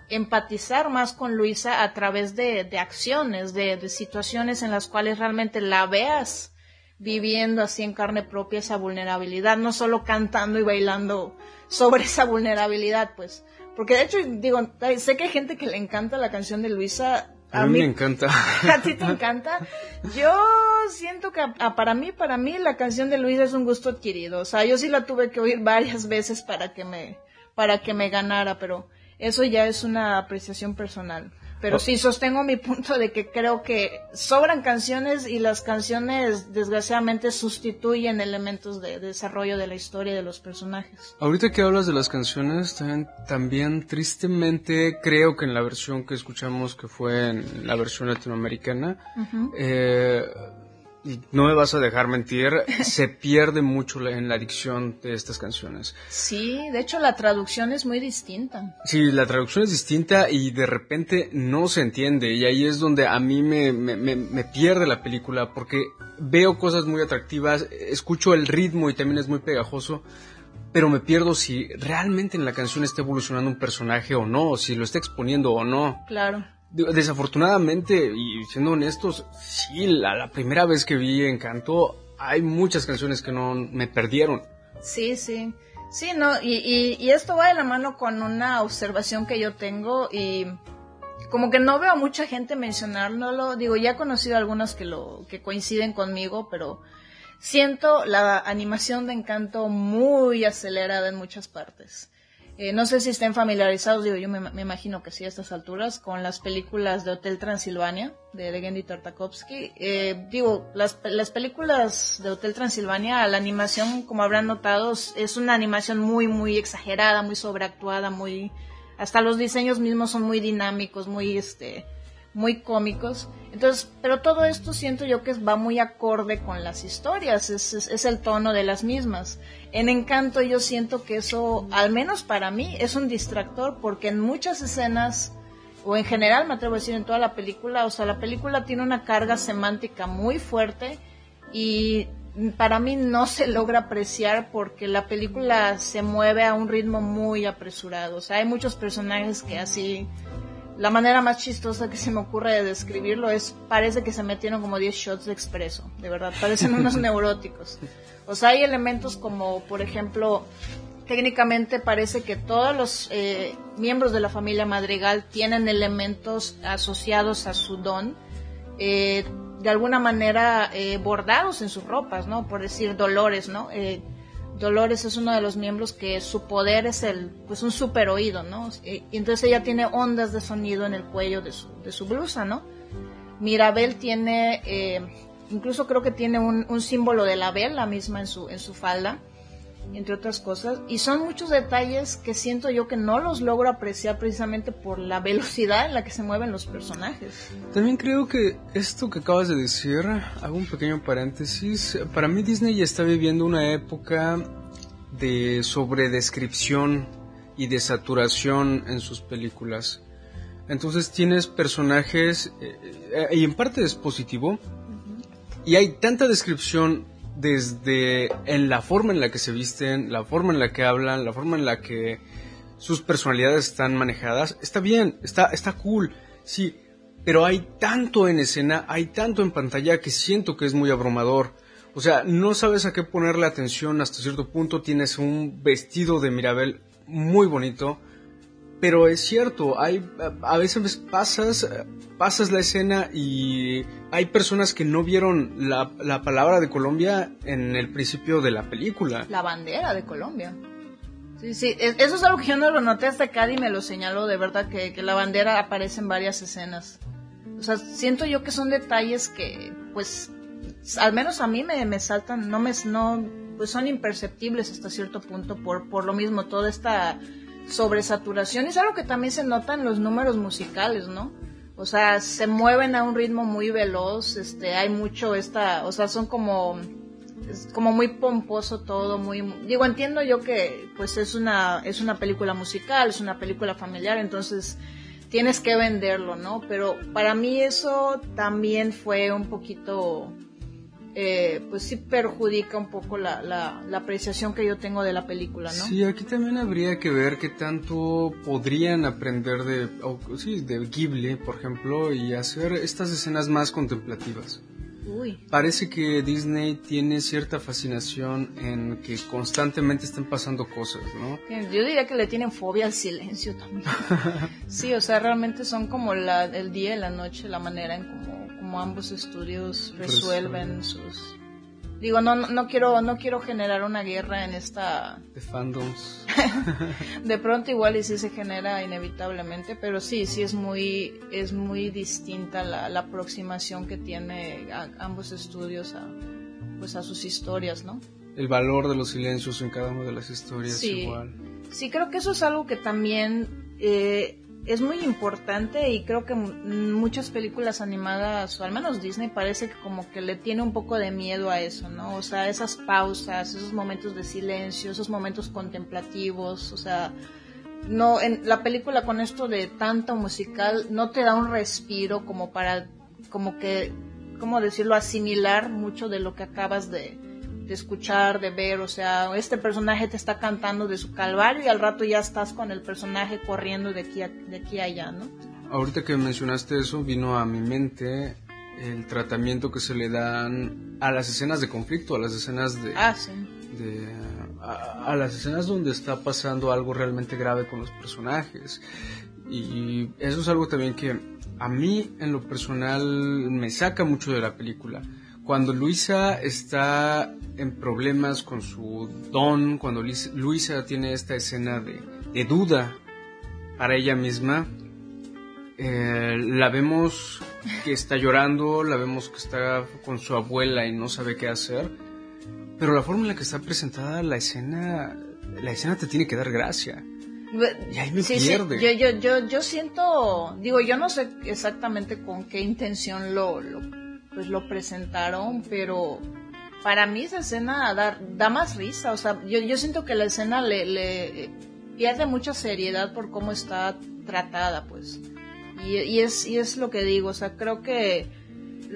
empatizar más con Luisa a través de, de acciones, de, de situaciones en las cuales realmente la veas viviendo así en carne propia esa vulnerabilidad, no solo cantando y bailando sobre esa vulnerabilidad, pues. Porque de hecho, digo, sé que hay gente que le encanta la canción de Luisa. A, mí me encanta. [laughs] ¿A ti te encanta? Yo siento que para mí, para mí la canción de Luisa es un gusto adquirido. O sea, yo sí la tuve que oír varias veces para que me, para que me ganara, pero eso ya es una apreciación personal. Pero sí sostengo mi punto de que creo que sobran canciones y las canciones desgraciadamente sustituyen elementos de, desarrollo de la historia de los personajes. Ahorita que hablas de las canciones, también, también, tristemente creo que en la versión que escuchamos, que fue en la versión latinoamericana, eh, no me vas a dejar mentir, [laughs] se pierde mucho en la dicción de estas canciones. Sí, de hecho la traducción es muy distinta. Sí, la traducción es distinta y de repente no se entiende y ahí es donde a mí me, me, pierde la película porque veo cosas muy atractivas, escucho el ritmo y también es muy pegajoso, pero me pierdo si realmente en la canción está evolucionando un personaje o no, si lo está exponiendo o no. Claro. Desafortunadamente, y siendo honestos, sí, la, primera vez que vi Encanto, hay muchas canciones que no me perdieron. Sí, sí. Sí, no, y, esto va de la mano con una observación que yo tengo y como que no veo a mucha gente mencionándolo. Digo, ya he conocido algunos que lo que coinciden conmigo, pero siento la animación de Encanto muy acelerada en muchas partes. Eh, no sé si estén familiarizados, digo, yo me, imagino que sí a estas alturas, con las películas de Hotel Transilvania, de Legendi Tartakovsky. Eh, digo, las, las películas de Hotel Transilvania, la animación, como habrán notado, es una animación muy, muy exagerada, muy sobreactuada, muy... Hasta los diseños mismos son muy dinámicos, muy, este, muy cómicos. Entonces, pero todo esto siento yo que va muy acorde con las historias, es, es, el tono de las mismas. En Encanto yo siento que eso, al menos para mí, es un distractor porque en muchas escenas, o en general me atrevo a decir en toda la película, o sea, la película tiene una carga semántica muy fuerte y para mí no se logra apreciar porque la película se mueve a un ritmo muy apresurado. O sea, hay muchos personajes que así la manera más chistosa que se me ocurre de describirlo es, parece que se metieron como 10 shots de expreso, de verdad, parecen unos [laughs] neuróticos. O sea, hay elementos como, por ejemplo, técnicamente parece que todos los eh, miembros de la familia Madrigal tienen elementos asociados a su don, eh, de alguna manera eh, bordados en sus ropas, ¿no? Por decir dolores, ¿no? Dolores es uno de los miembros que su poder es el, pues un super oído, ¿no? Y entonces ella tiene ondas de sonido en el cuello de su, de su blusa, ¿no? Mirabel tiene, eh, incluso creo que tiene un, un, símbolo de la vela misma en su, en su falda, entre otras cosas. Y son muchos detalles que siento yo que no los logro apreciar precisamente por la velocidad en la que se mueven los personajes. También creo que esto que acabas de decir, hago un pequeño paréntesis, para mí Disney está viviendo una época de sobredescripción y de saturación en sus películas. Entonces tienes personajes, eh, eh, y en parte es positivo, y hay tanta descripción desde en la forma en la que se visten, la forma en la que hablan, la forma en la que sus personalidades están manejadas, está bien, está, está cool, sí, pero hay tanto en escena, hay tanto en pantalla que siento que es muy abrumador. O sea, no sabes a qué ponerle atención hasta cierto punto, tienes un vestido de Mirabel muy bonito, pero es cierto, hay a veces pasas pasas la escena y hay personas que no vieron la, la palabra de Colombia en el principio de la película. La bandera de Colombia. Sí, sí, eso es algo que yo no lo noté hasta acá y me lo señaló, de verdad que, que la bandera aparece en varias escenas. O sea, siento yo que son detalles que, pues, al menos a mí me, me saltan, no me, no, pues son imperceptibles hasta cierto punto por, por lo mismo, toda esta sobresaturación. Es algo que también se nota en los números musicales, ¿no? O sea, se mueven a un ritmo muy veloz, este, hay mucho esta, o sea, son como, es como muy pomposo todo, muy, digo, entiendo yo que, pues es una, es una película musical, es una película familiar, entonces tienes que venderlo, ¿no? Pero para mí eso también fue un poquito, eh, pues sí perjudica un poco la, la, apreciación que yo tengo de la película, ¿no? Sí, aquí también habría que ver qué tanto podrían aprender de, sí, de Ghibli, por ejemplo, y hacer estas escenas más contemplativas. Uy. Parece que Disney tiene cierta fascinación en que constantemente estén pasando cosas, ¿no? Yo diría que le tienen fobia al silencio también. [laughs] sí, o sea, realmente son como la, el día y la noche, la manera en cómo como ambos estudios resuelven sus Digo, no, no, quiero, no quiero generar una guerra en esta... De fandoms. [laughs] de pronto igual y sí se genera inevitablemente, pero sí, sí es muy, es muy distinta la, la aproximación que tiene ambos estudios a, pues a sus historias, ¿no? El valor de los silencios en cada una de las historias igual. Sí, creo que eso es algo que también eh, es muy importante y creo que muchas películas animadas, o al menos Disney, parece que como que le tiene un poco de miedo a eso, ¿no? O sea, esas pausas, esos momentos de silencio, esos momentos contemplativos, o sea, no, en la película con esto de tanto musical no te da un respiro como para, como que, ¿cómo decirlo?, asimilar mucho de lo que acabas de, de escuchar, de ver, o sea, este personaje te está cantando de su calvario y al rato ya estás con el personaje corriendo de aquí a, de aquí allá, ¿no? Ahorita que mencionaste eso, vino a mi mente el tratamiento que se le dan a las escenas de conflicto, a las escenas de... Ah, sí. de a, las escenas donde está pasando algo realmente grave con los personajes. Y eso es algo también que a mí en lo personal me saca mucho de la película cuando Luisa está en problemas con su don, cuando Luisa tiene esta escena de, duda para ella misma, eh, la vemos que está llorando, la vemos que está con su abuela y no sabe qué hacer, pero la forma en la que está presentada la escena, la escena te tiene que dar gracia. Y ahí me pierde. Yo, yo, yo, yo siento, digo, yo no sé exactamente con qué intención lo, lo pues lo presentaron, pero para mí esa escena da, da más risa, o sea, yo, yo siento que la escena le, le, pierde mucha seriedad por cómo está tratada, pues. Y, y, es, y es lo que digo, o sea, creo que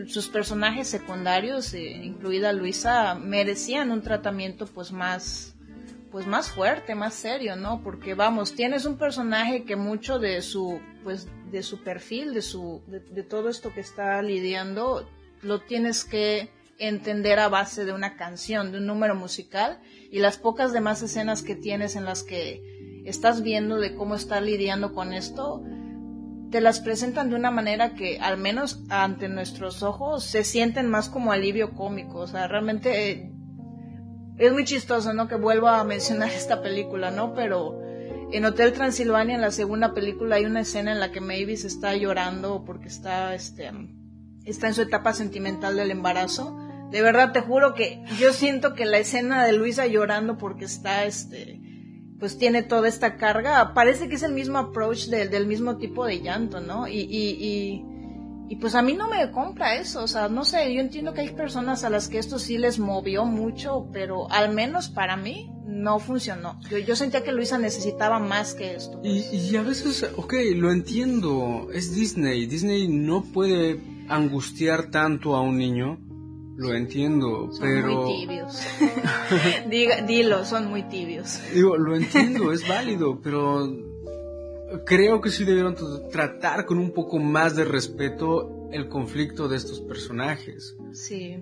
sus personajes secundarios, eh, incluida Luisa, merecían un tratamiento pues más pues más fuerte, más serio, ¿no? Porque vamos, tienes un personaje que mucho de su pues de su perfil, de su de todo esto que está lidiando lo tienes que entender a base de una canción, de un número musical y las pocas demás escenas que tienes en las que estás viendo de cómo está lidiando con esto, te las presentan de una manera que al menos ante nuestros ojos se sienten más como alivio cómico, o sea, realmente eh, es muy chistoso, ¿no? Que vuelva a mencionar [laughs] esta película, ¿no? Pero en Hotel Transilvania, en la segunda película, hay una escena en la que Mavis está llorando porque está, este, está en su etapa sentimental del embarazo. De verdad te juro que yo siento que la escena de Luisa llorando porque está este pues tiene toda esta carga, parece que es el mismo approach del mismo tipo de llanto, ¿no? Y, y, y, pues a mí no me compra eso, o sea, no sé, yo entiendo que hay personas a las que esto sí les movió mucho, pero al menos para mí no funcionó. Yo, yo sentía que Luisa necesitaba más que esto. Y, y a veces, ok, lo entiendo, es Disney, Disney no puede angustiar tanto a un niño, lo entiendo, son pero... Muy tibios. [laughs] dilo, son muy tibios. Digo, lo entiendo, es válido, pero creo que sí debieron tratar con un poco más de respeto el conflicto de estos personajes. Sí.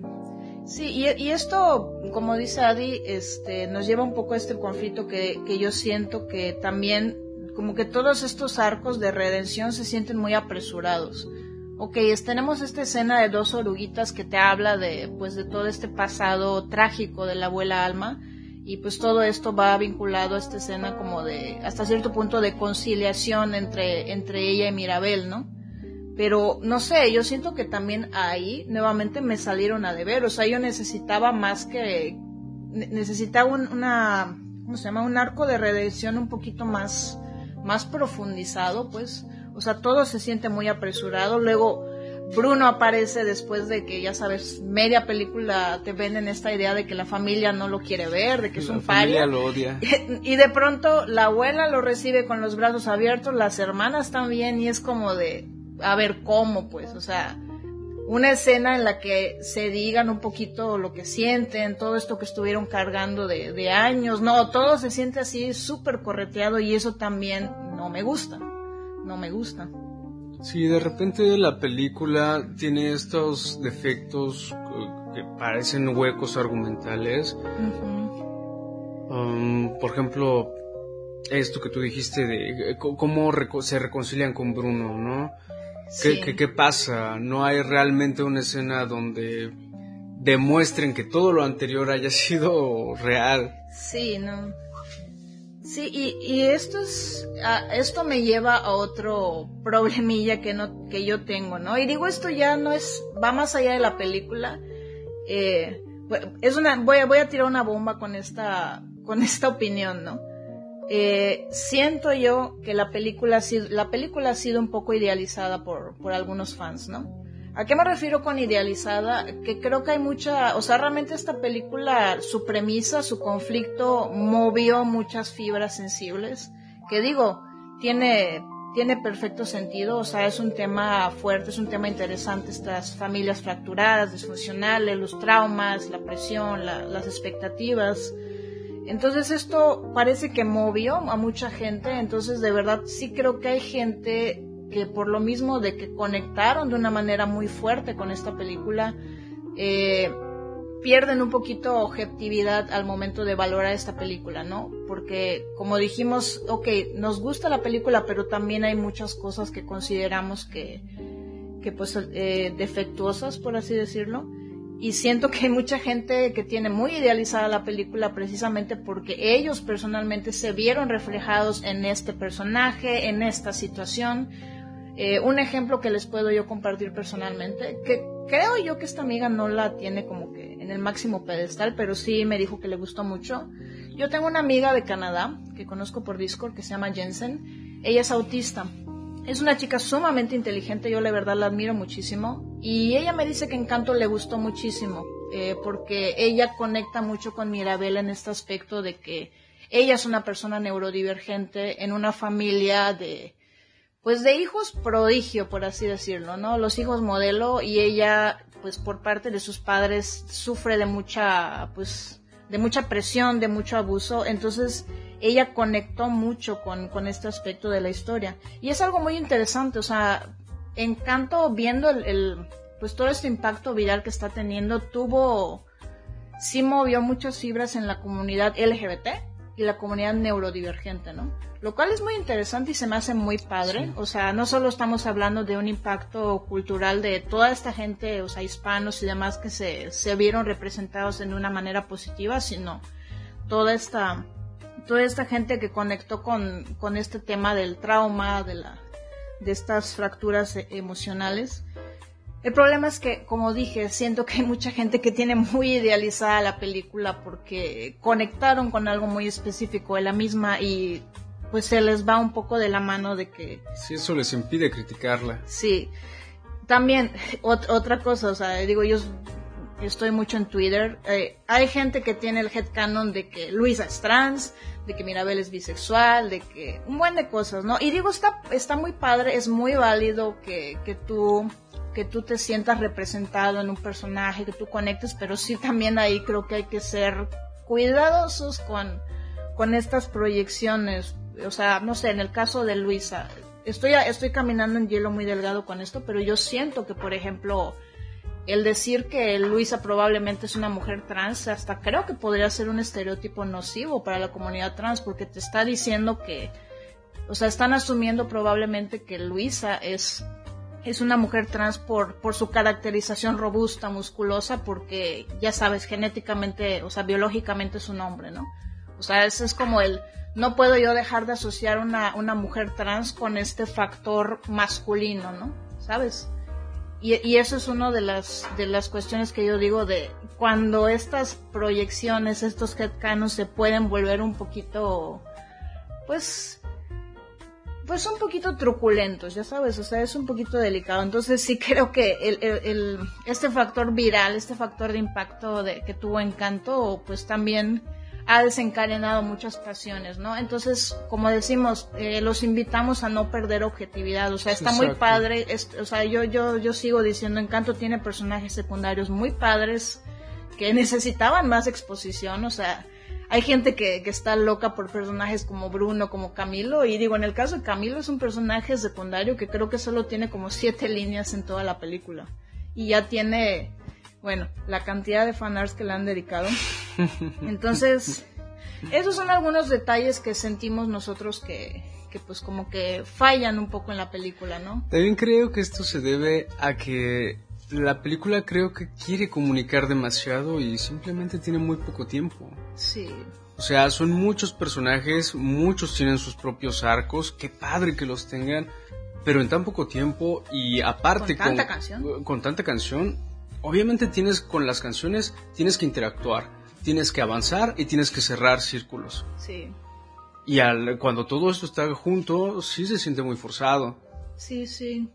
Sí, y, y, esto, como dice Adi, este, nos lleva un poco a este conflicto que, que yo siento que también, como que todos estos arcos de redención se sienten muy apresurados ok, tenemos esta escena de dos oruguitas que te habla de, pues, de todo este pasado trágico de la abuela Alma, y pues todo esto va vinculado a esta escena como de, hasta cierto punto de conciliación entre, entre ella y Mirabel, ¿no? Pero, no sé, yo siento que también ahí, nuevamente me salieron a deber, o sea, yo necesitaba más que, necesitaba una, ¿cómo se llama? Un arco de redención un poquito más, más profundizado, pues, o sea, todo se siente muy apresurado. Luego Bruno aparece después de que, ya sabes, media película te venden esta idea de que la familia no lo quiere ver, de que es un paria. lo odia. [laughs] Y de pronto la abuela lo recibe con los brazos abiertos, las hermanas también, y es como de, a ver, ¿cómo? Pues, o sea, una escena en la que se digan un poquito lo que sienten, todo esto que estuvieron cargando de, de años, no, todo se siente así súper correteado y eso también no me gusta no me gusta. Sí, de repente la película tiene estos defectos que parecen huecos argumentales. Um, por ejemplo, esto que tú dijiste de cómo se reconcilian con Bruno, ¿no? ¿Qué, ¿Qué, pasa? No hay realmente una escena donde demuestren que todo lo anterior haya [laughs] sido real. Sí, no. Sí, y, y esto es, esto me lleva a otro [laughs] problemilla que no, que yo tengo, ¿no? Y digo, esto ya no es, va más allá de la película. Eh, es una, voy a, voy a tirar una bomba con esta, [laughs] con esta opinión, ¿no? Eh, siento yo que la película, ha sido, la película ha sido un poco idealizada por, por algunos fans, ¿no? ¿A qué me refiero con idealizada? Que creo que hay mucha, o sea, realmente esta película, su premisa, su conflicto movió muchas fibras sensibles, que digo, tiene, tiene perfecto sentido, o sea, es un tema fuerte, es un tema interesante, estas familias fracturadas, disfuncionales, los traumas, la presión, las expectativas, entonces esto parece que movió a mucha gente, entonces de verdad sí creo que hay gente que por lo mismo de que conectaron de una manera muy fuerte con esta película, eh, pierden un poquito objetividad al momento de valorar esta película, ¿no? Porque como dijimos, ok, nos gusta la película, pero también hay muchas cosas que consideramos que, que pues eh, defectuosas, por así decirlo y siento que hay mucha gente que tiene muy idealizada la película precisamente porque ellos personalmente se vieron reflejados en este personaje, en esta situación. Eh, un ejemplo que les puedo yo compartir personalmente, que creo yo que esta amiga no la tiene como que en el máximo pedestal, pero sí me dijo que le gustó mucho. Yo tengo una amiga de Canadá que conozco por Discord que se llama Jensen. Ella es autista es una chica sumamente inteligente, yo la verdad la admiro muchísimo. Y ella me dice que Encanto le gustó muchísimo, eh, porque ella conecta mucho con Mirabel en este aspecto de que ella es una persona neurodivergente en una familia de, pues de hijos prodigio, por así decirlo, ¿no? Los hijos modelo y ella, pues por parte de sus padres, sufre de mucha, pues, de mucha presión, de mucho abuso. Entonces, ella conectó mucho con, con, este aspecto de la historia. Y es algo muy interesante, o sea, Encanto viendo el, pues todo este impacto viral que está teniendo, tuvo, sí movió muchas fibras en la comunidad LGBT y la comunidad neurodivergente, ¿no? Lo cual es muy interesante y se me hace muy padre. O sea, no solo estamos hablando de un impacto cultural de toda esta gente, o sea, hispanos y demás que se, se vieron representados en una manera positiva, sino toda esta toda esta gente que conectó con, con este tema del trauma, de, la, de estas fracturas e, emocionales. El problema es que, como dije, siento que hay mucha gente que tiene muy idealizada la película porque conectaron con algo muy específico de la misma y pues se les va un poco de la mano de que... Sí, eso les impide criticarla. Sí. También, otra cosa, o sea, digo, yo estoy mucho en Twitter, eh, hay gente que tiene el headcanon de que Luisa es trans, de que Mirabel es bisexual, de que un buen de cosas, ¿no? Y digo, está, está muy padre, es muy válido que, que tú que tú te sientas representado en un personaje, que tú conectes, pero sí también ahí creo que hay que ser cuidadosos con, con estas proyecciones. O sea, no sé, en el caso de Luisa, estoy, estoy caminando en hielo muy delgado con esto, pero yo siento que, por ejemplo, el decir que Luisa probablemente es una mujer trans, hasta creo que podría ser un estereotipo nocivo para la comunidad trans, porque te está diciendo que, o sea, están asumiendo probablemente que Luisa es, es una mujer trans por, por su caracterización robusta, musculosa, porque ya sabes, genéticamente, o sea, biológicamente es un hombre, ¿no? O sea, ese es como el, no puedo yo dejar de asociar una, una mujer trans con este factor masculino, ¿no? ¿Sabes? Y, eso es una de las, de las cuestiones que yo digo de cuando estas proyecciones, estos headcanons se pueden volver un poquito, pues, pues un poquito truculentos, ya sabes, o sea, es un poquito delicado. Entonces sí creo que el, el, este factor viral, este factor de impacto de, que tuvo Encanto, pues también ha desencadenado muchas pasiones, ¿no? Entonces, como decimos, eh, los invitamos a no perder objetividad, o sea, está muy padre, o sea, yo, yo, yo sigo diciendo, Encanto tiene personajes secundarios muy padres que necesitaban más exposición, o sea, hay gente que, que está loca por personajes como Bruno, como Camilo, y digo, en el caso de Camilo es un personaje secundario que creo que solo tiene como siete líneas en toda la película, y ya tiene bueno, la cantidad de fanarts que le han dedicado. [laughs] Entonces, esos son algunos detalles que sentimos nosotros que, que pues como que fallan un poco en la película, ¿no? También creo que esto se debe a que la película creo que quiere comunicar demasiado y simplemente tiene muy poco tiempo. Sí. O sea, son muchos personajes, muchos tienen sus propios arcos, qué padre que los tengan, pero en tan poco tiempo y aparte con tanta canción, con tanta canción, obviamente tienes con las canciones tienes que interactuar, tienes que avanzar y tienes que cerrar círculos. Sí. Y al, cuando todo esto está junto, sí se siente muy forzado. Sí, sí.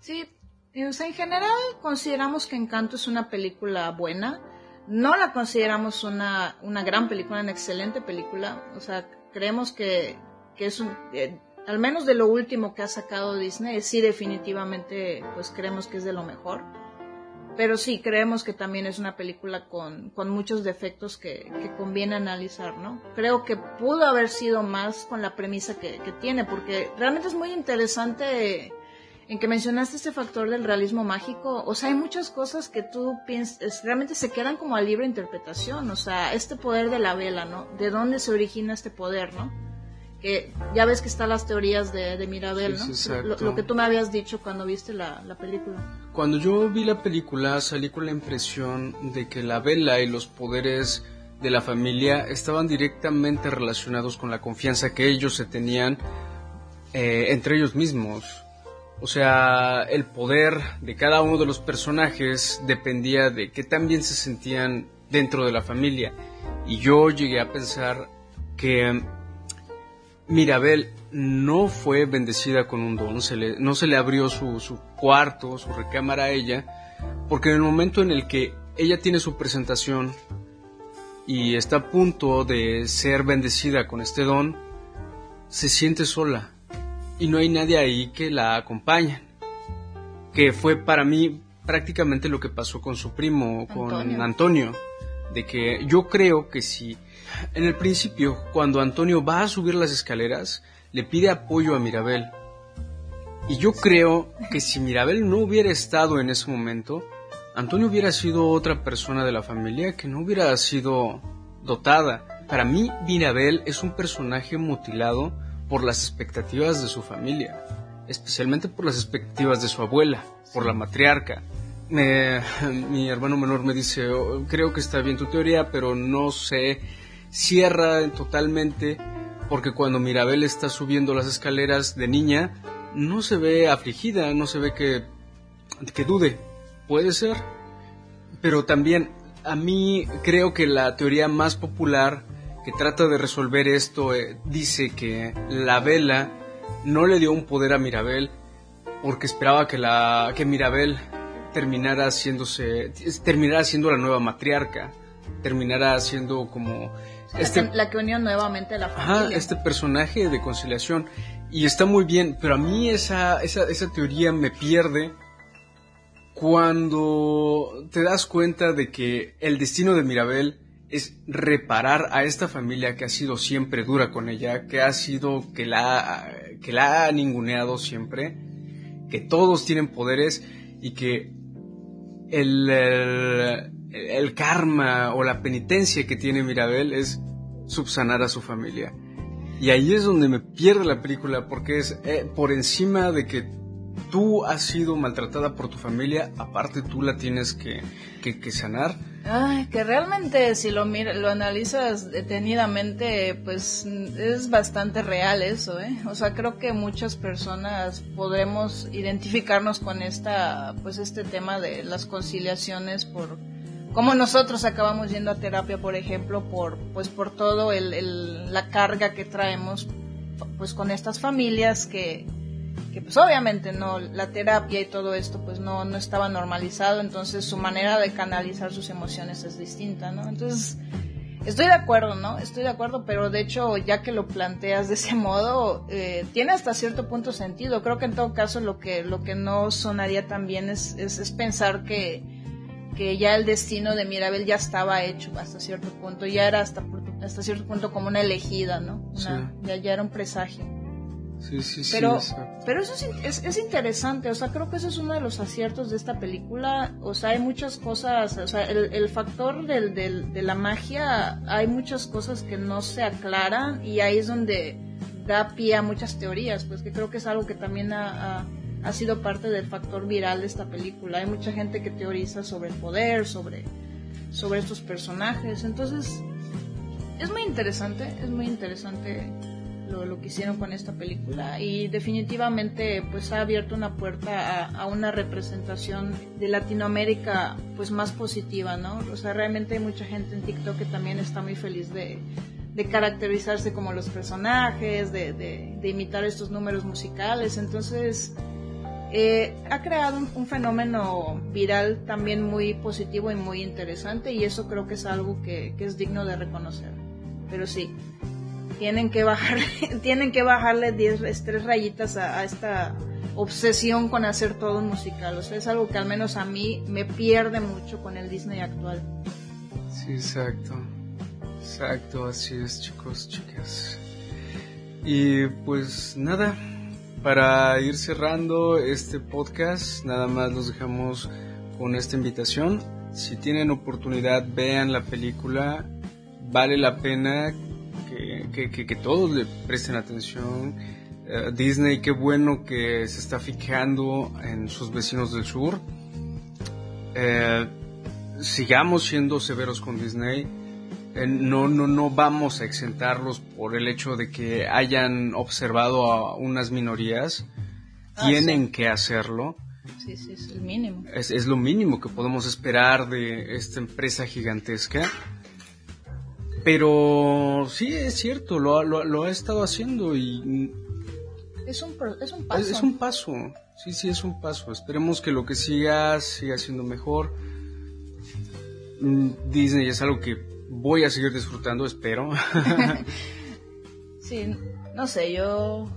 Sí, en general consideramos que Encanto es una película buena. No la consideramos una, una gran película, una excelente película. O sea, creemos que, que es un... Al menos de lo último que ha sacado Disney, sí definitivamente pues creemos que es de lo mejor. Pero sí, creemos que también es una película con, con muchos defectos que, que, conviene analizar, ¿no? Creo que pudo haber sido más con la premisa que, que tiene, porque realmente es muy interesante en que mencionaste este factor del realismo mágico, o sea, hay muchas cosas que tú piensas, realmente se quedan como a libre interpretación, o sea, este poder de la vela, ¿no? ¿De dónde se origina este poder, ¿no? Que ya ves que están las teorías de, de Mirabel, ¿no? lo, que tú me habías dicho cuando viste la, la, película. Cuando yo vi la película salí con la impresión de que la vela y los poderes de la familia estaban directamente relacionados con la confianza que ellos se tenían eh, entre ellos mismos o sea, el poder de cada uno de los personajes dependía de qué tan bien se sentían dentro de la familia. Y yo llegué a pensar que Mirabel no fue bendecida con un don, se le, no se le abrió su, su cuarto, su recámara a ella, porque en el momento en el que ella tiene su presentación y está a punto de ser bendecida con este don, se siente sola y no hay nadie ahí que la acompañe. Que fue para mí prácticamente lo que pasó con su primo, con Antonio. De que yo creo que si en el principio, cuando Antonio va a subir las escaleras, le pide apoyo a Mirabel. Y yo creo que si Mirabel no hubiera estado en ese momento, Antonio hubiera sido otra persona de la familia que no hubiera sido dotada. Para mí, Mirabel es un personaje mutilado por las expectativas de su familia, especialmente por las expectativas de su abuela, por la matriarca. mi hermano menor me dice, oh, creo que está bien tu teoría, pero no se cierra totalmente porque cuando Mirabel está subiendo las escaleras de niña, no se ve afligida, no se ve que, que dude. Puede ser. Pero también a mí creo que la teoría más popular que trata de resolver esto eh, dice que la vela no le dio un poder a Mirabel porque esperaba que la que Mirabel terminara haciéndose terminara siendo la nueva matriarca terminara siendo como este, la que unió nuevamente la familia. este personaje de conciliación y está muy bien pero a mí esa, esa, esa teoría me pierde cuando te das cuenta de que el destino de Mirabel es reparar a esta familia que ha sido siempre dura con ella, que ha sido, que la, que la ha ninguneado siempre, que todos tienen poderes y que el, el, karma o la penitencia que tiene Mirabel es subsanar a su familia. Y ahí es donde me pierde la película porque es eh, por encima de que tú has sido maltratada por tu familia, aparte tú la tienes que, que, sanar. Ay, que realmente si lo lo analizas detenidamente, pues es bastante real eso, ¿eh? O sea, creo que muchas personas podremos identificarnos con esta, pues este tema de las conciliaciones por como nosotros acabamos yendo a terapia, por ejemplo, por pues por todo el, la carga que traemos pues con estas familias que que pues obviamente no, la terapia y todo esto pues no, no estaba normalizado, entonces su manera de canalizar sus emociones es distinta, ¿no? Entonces, estoy de acuerdo, ¿no? Estoy de acuerdo, pero de hecho ya que lo planteas de ese modo, eh, tiene hasta cierto punto sentido. Creo que en todo caso lo que, lo que no sonaría tan bien es, es, pensar que, que ya el destino de Mirabel ya estaba hecho hasta cierto punto, ya era hasta, hasta cierto punto como una elegida, ¿no? ya, ya era un presagio. Sí, sí, pero, pero eso es, es, interesante, o sea, creo que eso es uno de los aciertos de esta película, o sea, hay muchas cosas, o sea, el, el factor del, del, de la magia, hay muchas cosas que no se aclaran y ahí es donde da pie a muchas teorías, pues que creo que es algo que también ha, ha sido parte del factor viral de esta película. Hay mucha gente que teoriza sobre el poder, sobre, sobre estos personajes. Entonces, es muy interesante, es muy interesante lo, que hicieron con esta película y definitivamente pues ha abierto una puerta a, una representación de Latinoamérica pues más positiva, ¿no? O sea, realmente hay mucha gente en TikTok que también está muy feliz de, caracterizarse como los personajes, de, imitar estos números musicales, entonces eh, ha creado un, fenómeno viral también muy positivo y muy interesante y eso creo que es algo que es digno de reconocer. Pero sí, tienen que bajar, tienen que bajarle [laughs] 10, tres rayitas a, esta obsesión con hacer todo musical. O sea, es algo que al menos a mí me pierde mucho con el Disney actual. Sí, exacto. Exacto, así es, chicos, chicas. Y pues nada, para ir cerrando este podcast, nada más los dejamos con esta invitación. Si tienen oportunidad, vean la película. Vale la pena que, todos le presten atención. Eh, Disney, qué bueno que se está fijando en sus vecinos del sur. Eh, sigamos siendo severos con Disney. Eh, no, no, no vamos a exentarlos por el hecho de que hayan observado a unas minorías. Ah, Tienen que hacerlo. Sí, sí, es el mínimo. es, lo mínimo que podemos esperar de esta empresa gigantesca. Pero sí, es cierto, lo, lo, ha estado haciendo y... Es un, es un paso. Es, un paso, sí, sí, es un paso. Esperemos que lo que siga siga siendo mejor. Mm, Disney es algo que voy a seguir disfrutando, espero. [laughs] sí, no sé, yo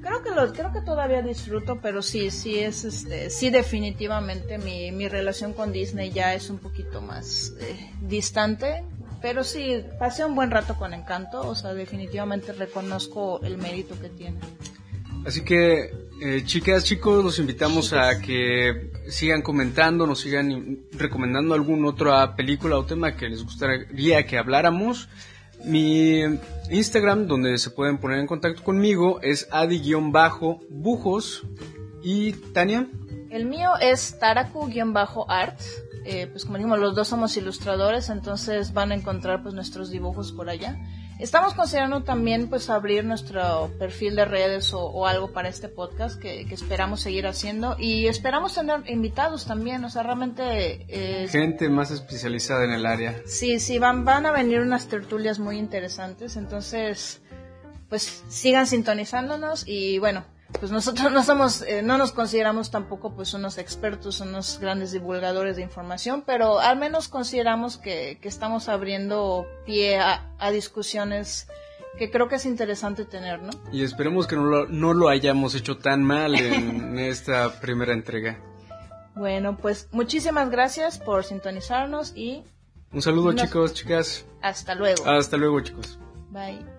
creo que lo creo que todavía disfruto pero sí sí es este sí definitivamente mi, mi relación con Disney ya es un poquito más eh, distante pero sí, pasé un buen rato con Encanto, o sea, definitivamente reconozco el mérito que tiene. Así que, eh, chicas, chicos, los invitamos a que sigan comentando, nos sigan recomendando alguna otra película o tema que les gustaría que habláramos. Mi Instagram, donde se pueden poner en contacto conmigo, es adi-bujos. ¿Y Tania? El mío es taraku-arts. Eh, pues como dijimos, los dos somos ilustradores, entonces van a encontrar pues nuestros dibujos por allá. Estamos considerando también pues abrir nuestro perfil de redes o, algo para este podcast que, esperamos seguir haciendo y esperamos tener invitados también, o sea, realmente... Eh, Gente más especializada en el área. Sí, sí, van, van a venir unas tertulias muy interesantes, entonces pues sigan sintonizándonos y bueno, pues nosotros no somos, eh, no nos consideramos tampoco pues unos expertos, unos grandes divulgadores de información, pero al menos consideramos que, estamos abriendo pie a, discusiones que creo que es interesante tener, ¿no? Y esperemos que no lo, no lo hayamos hecho tan mal en [laughs] esta primera entrega. Bueno, pues muchísimas gracias por sintonizarnos y... Un saludo chicos, chicas. Hasta luego. Hasta luego chicos. Bye.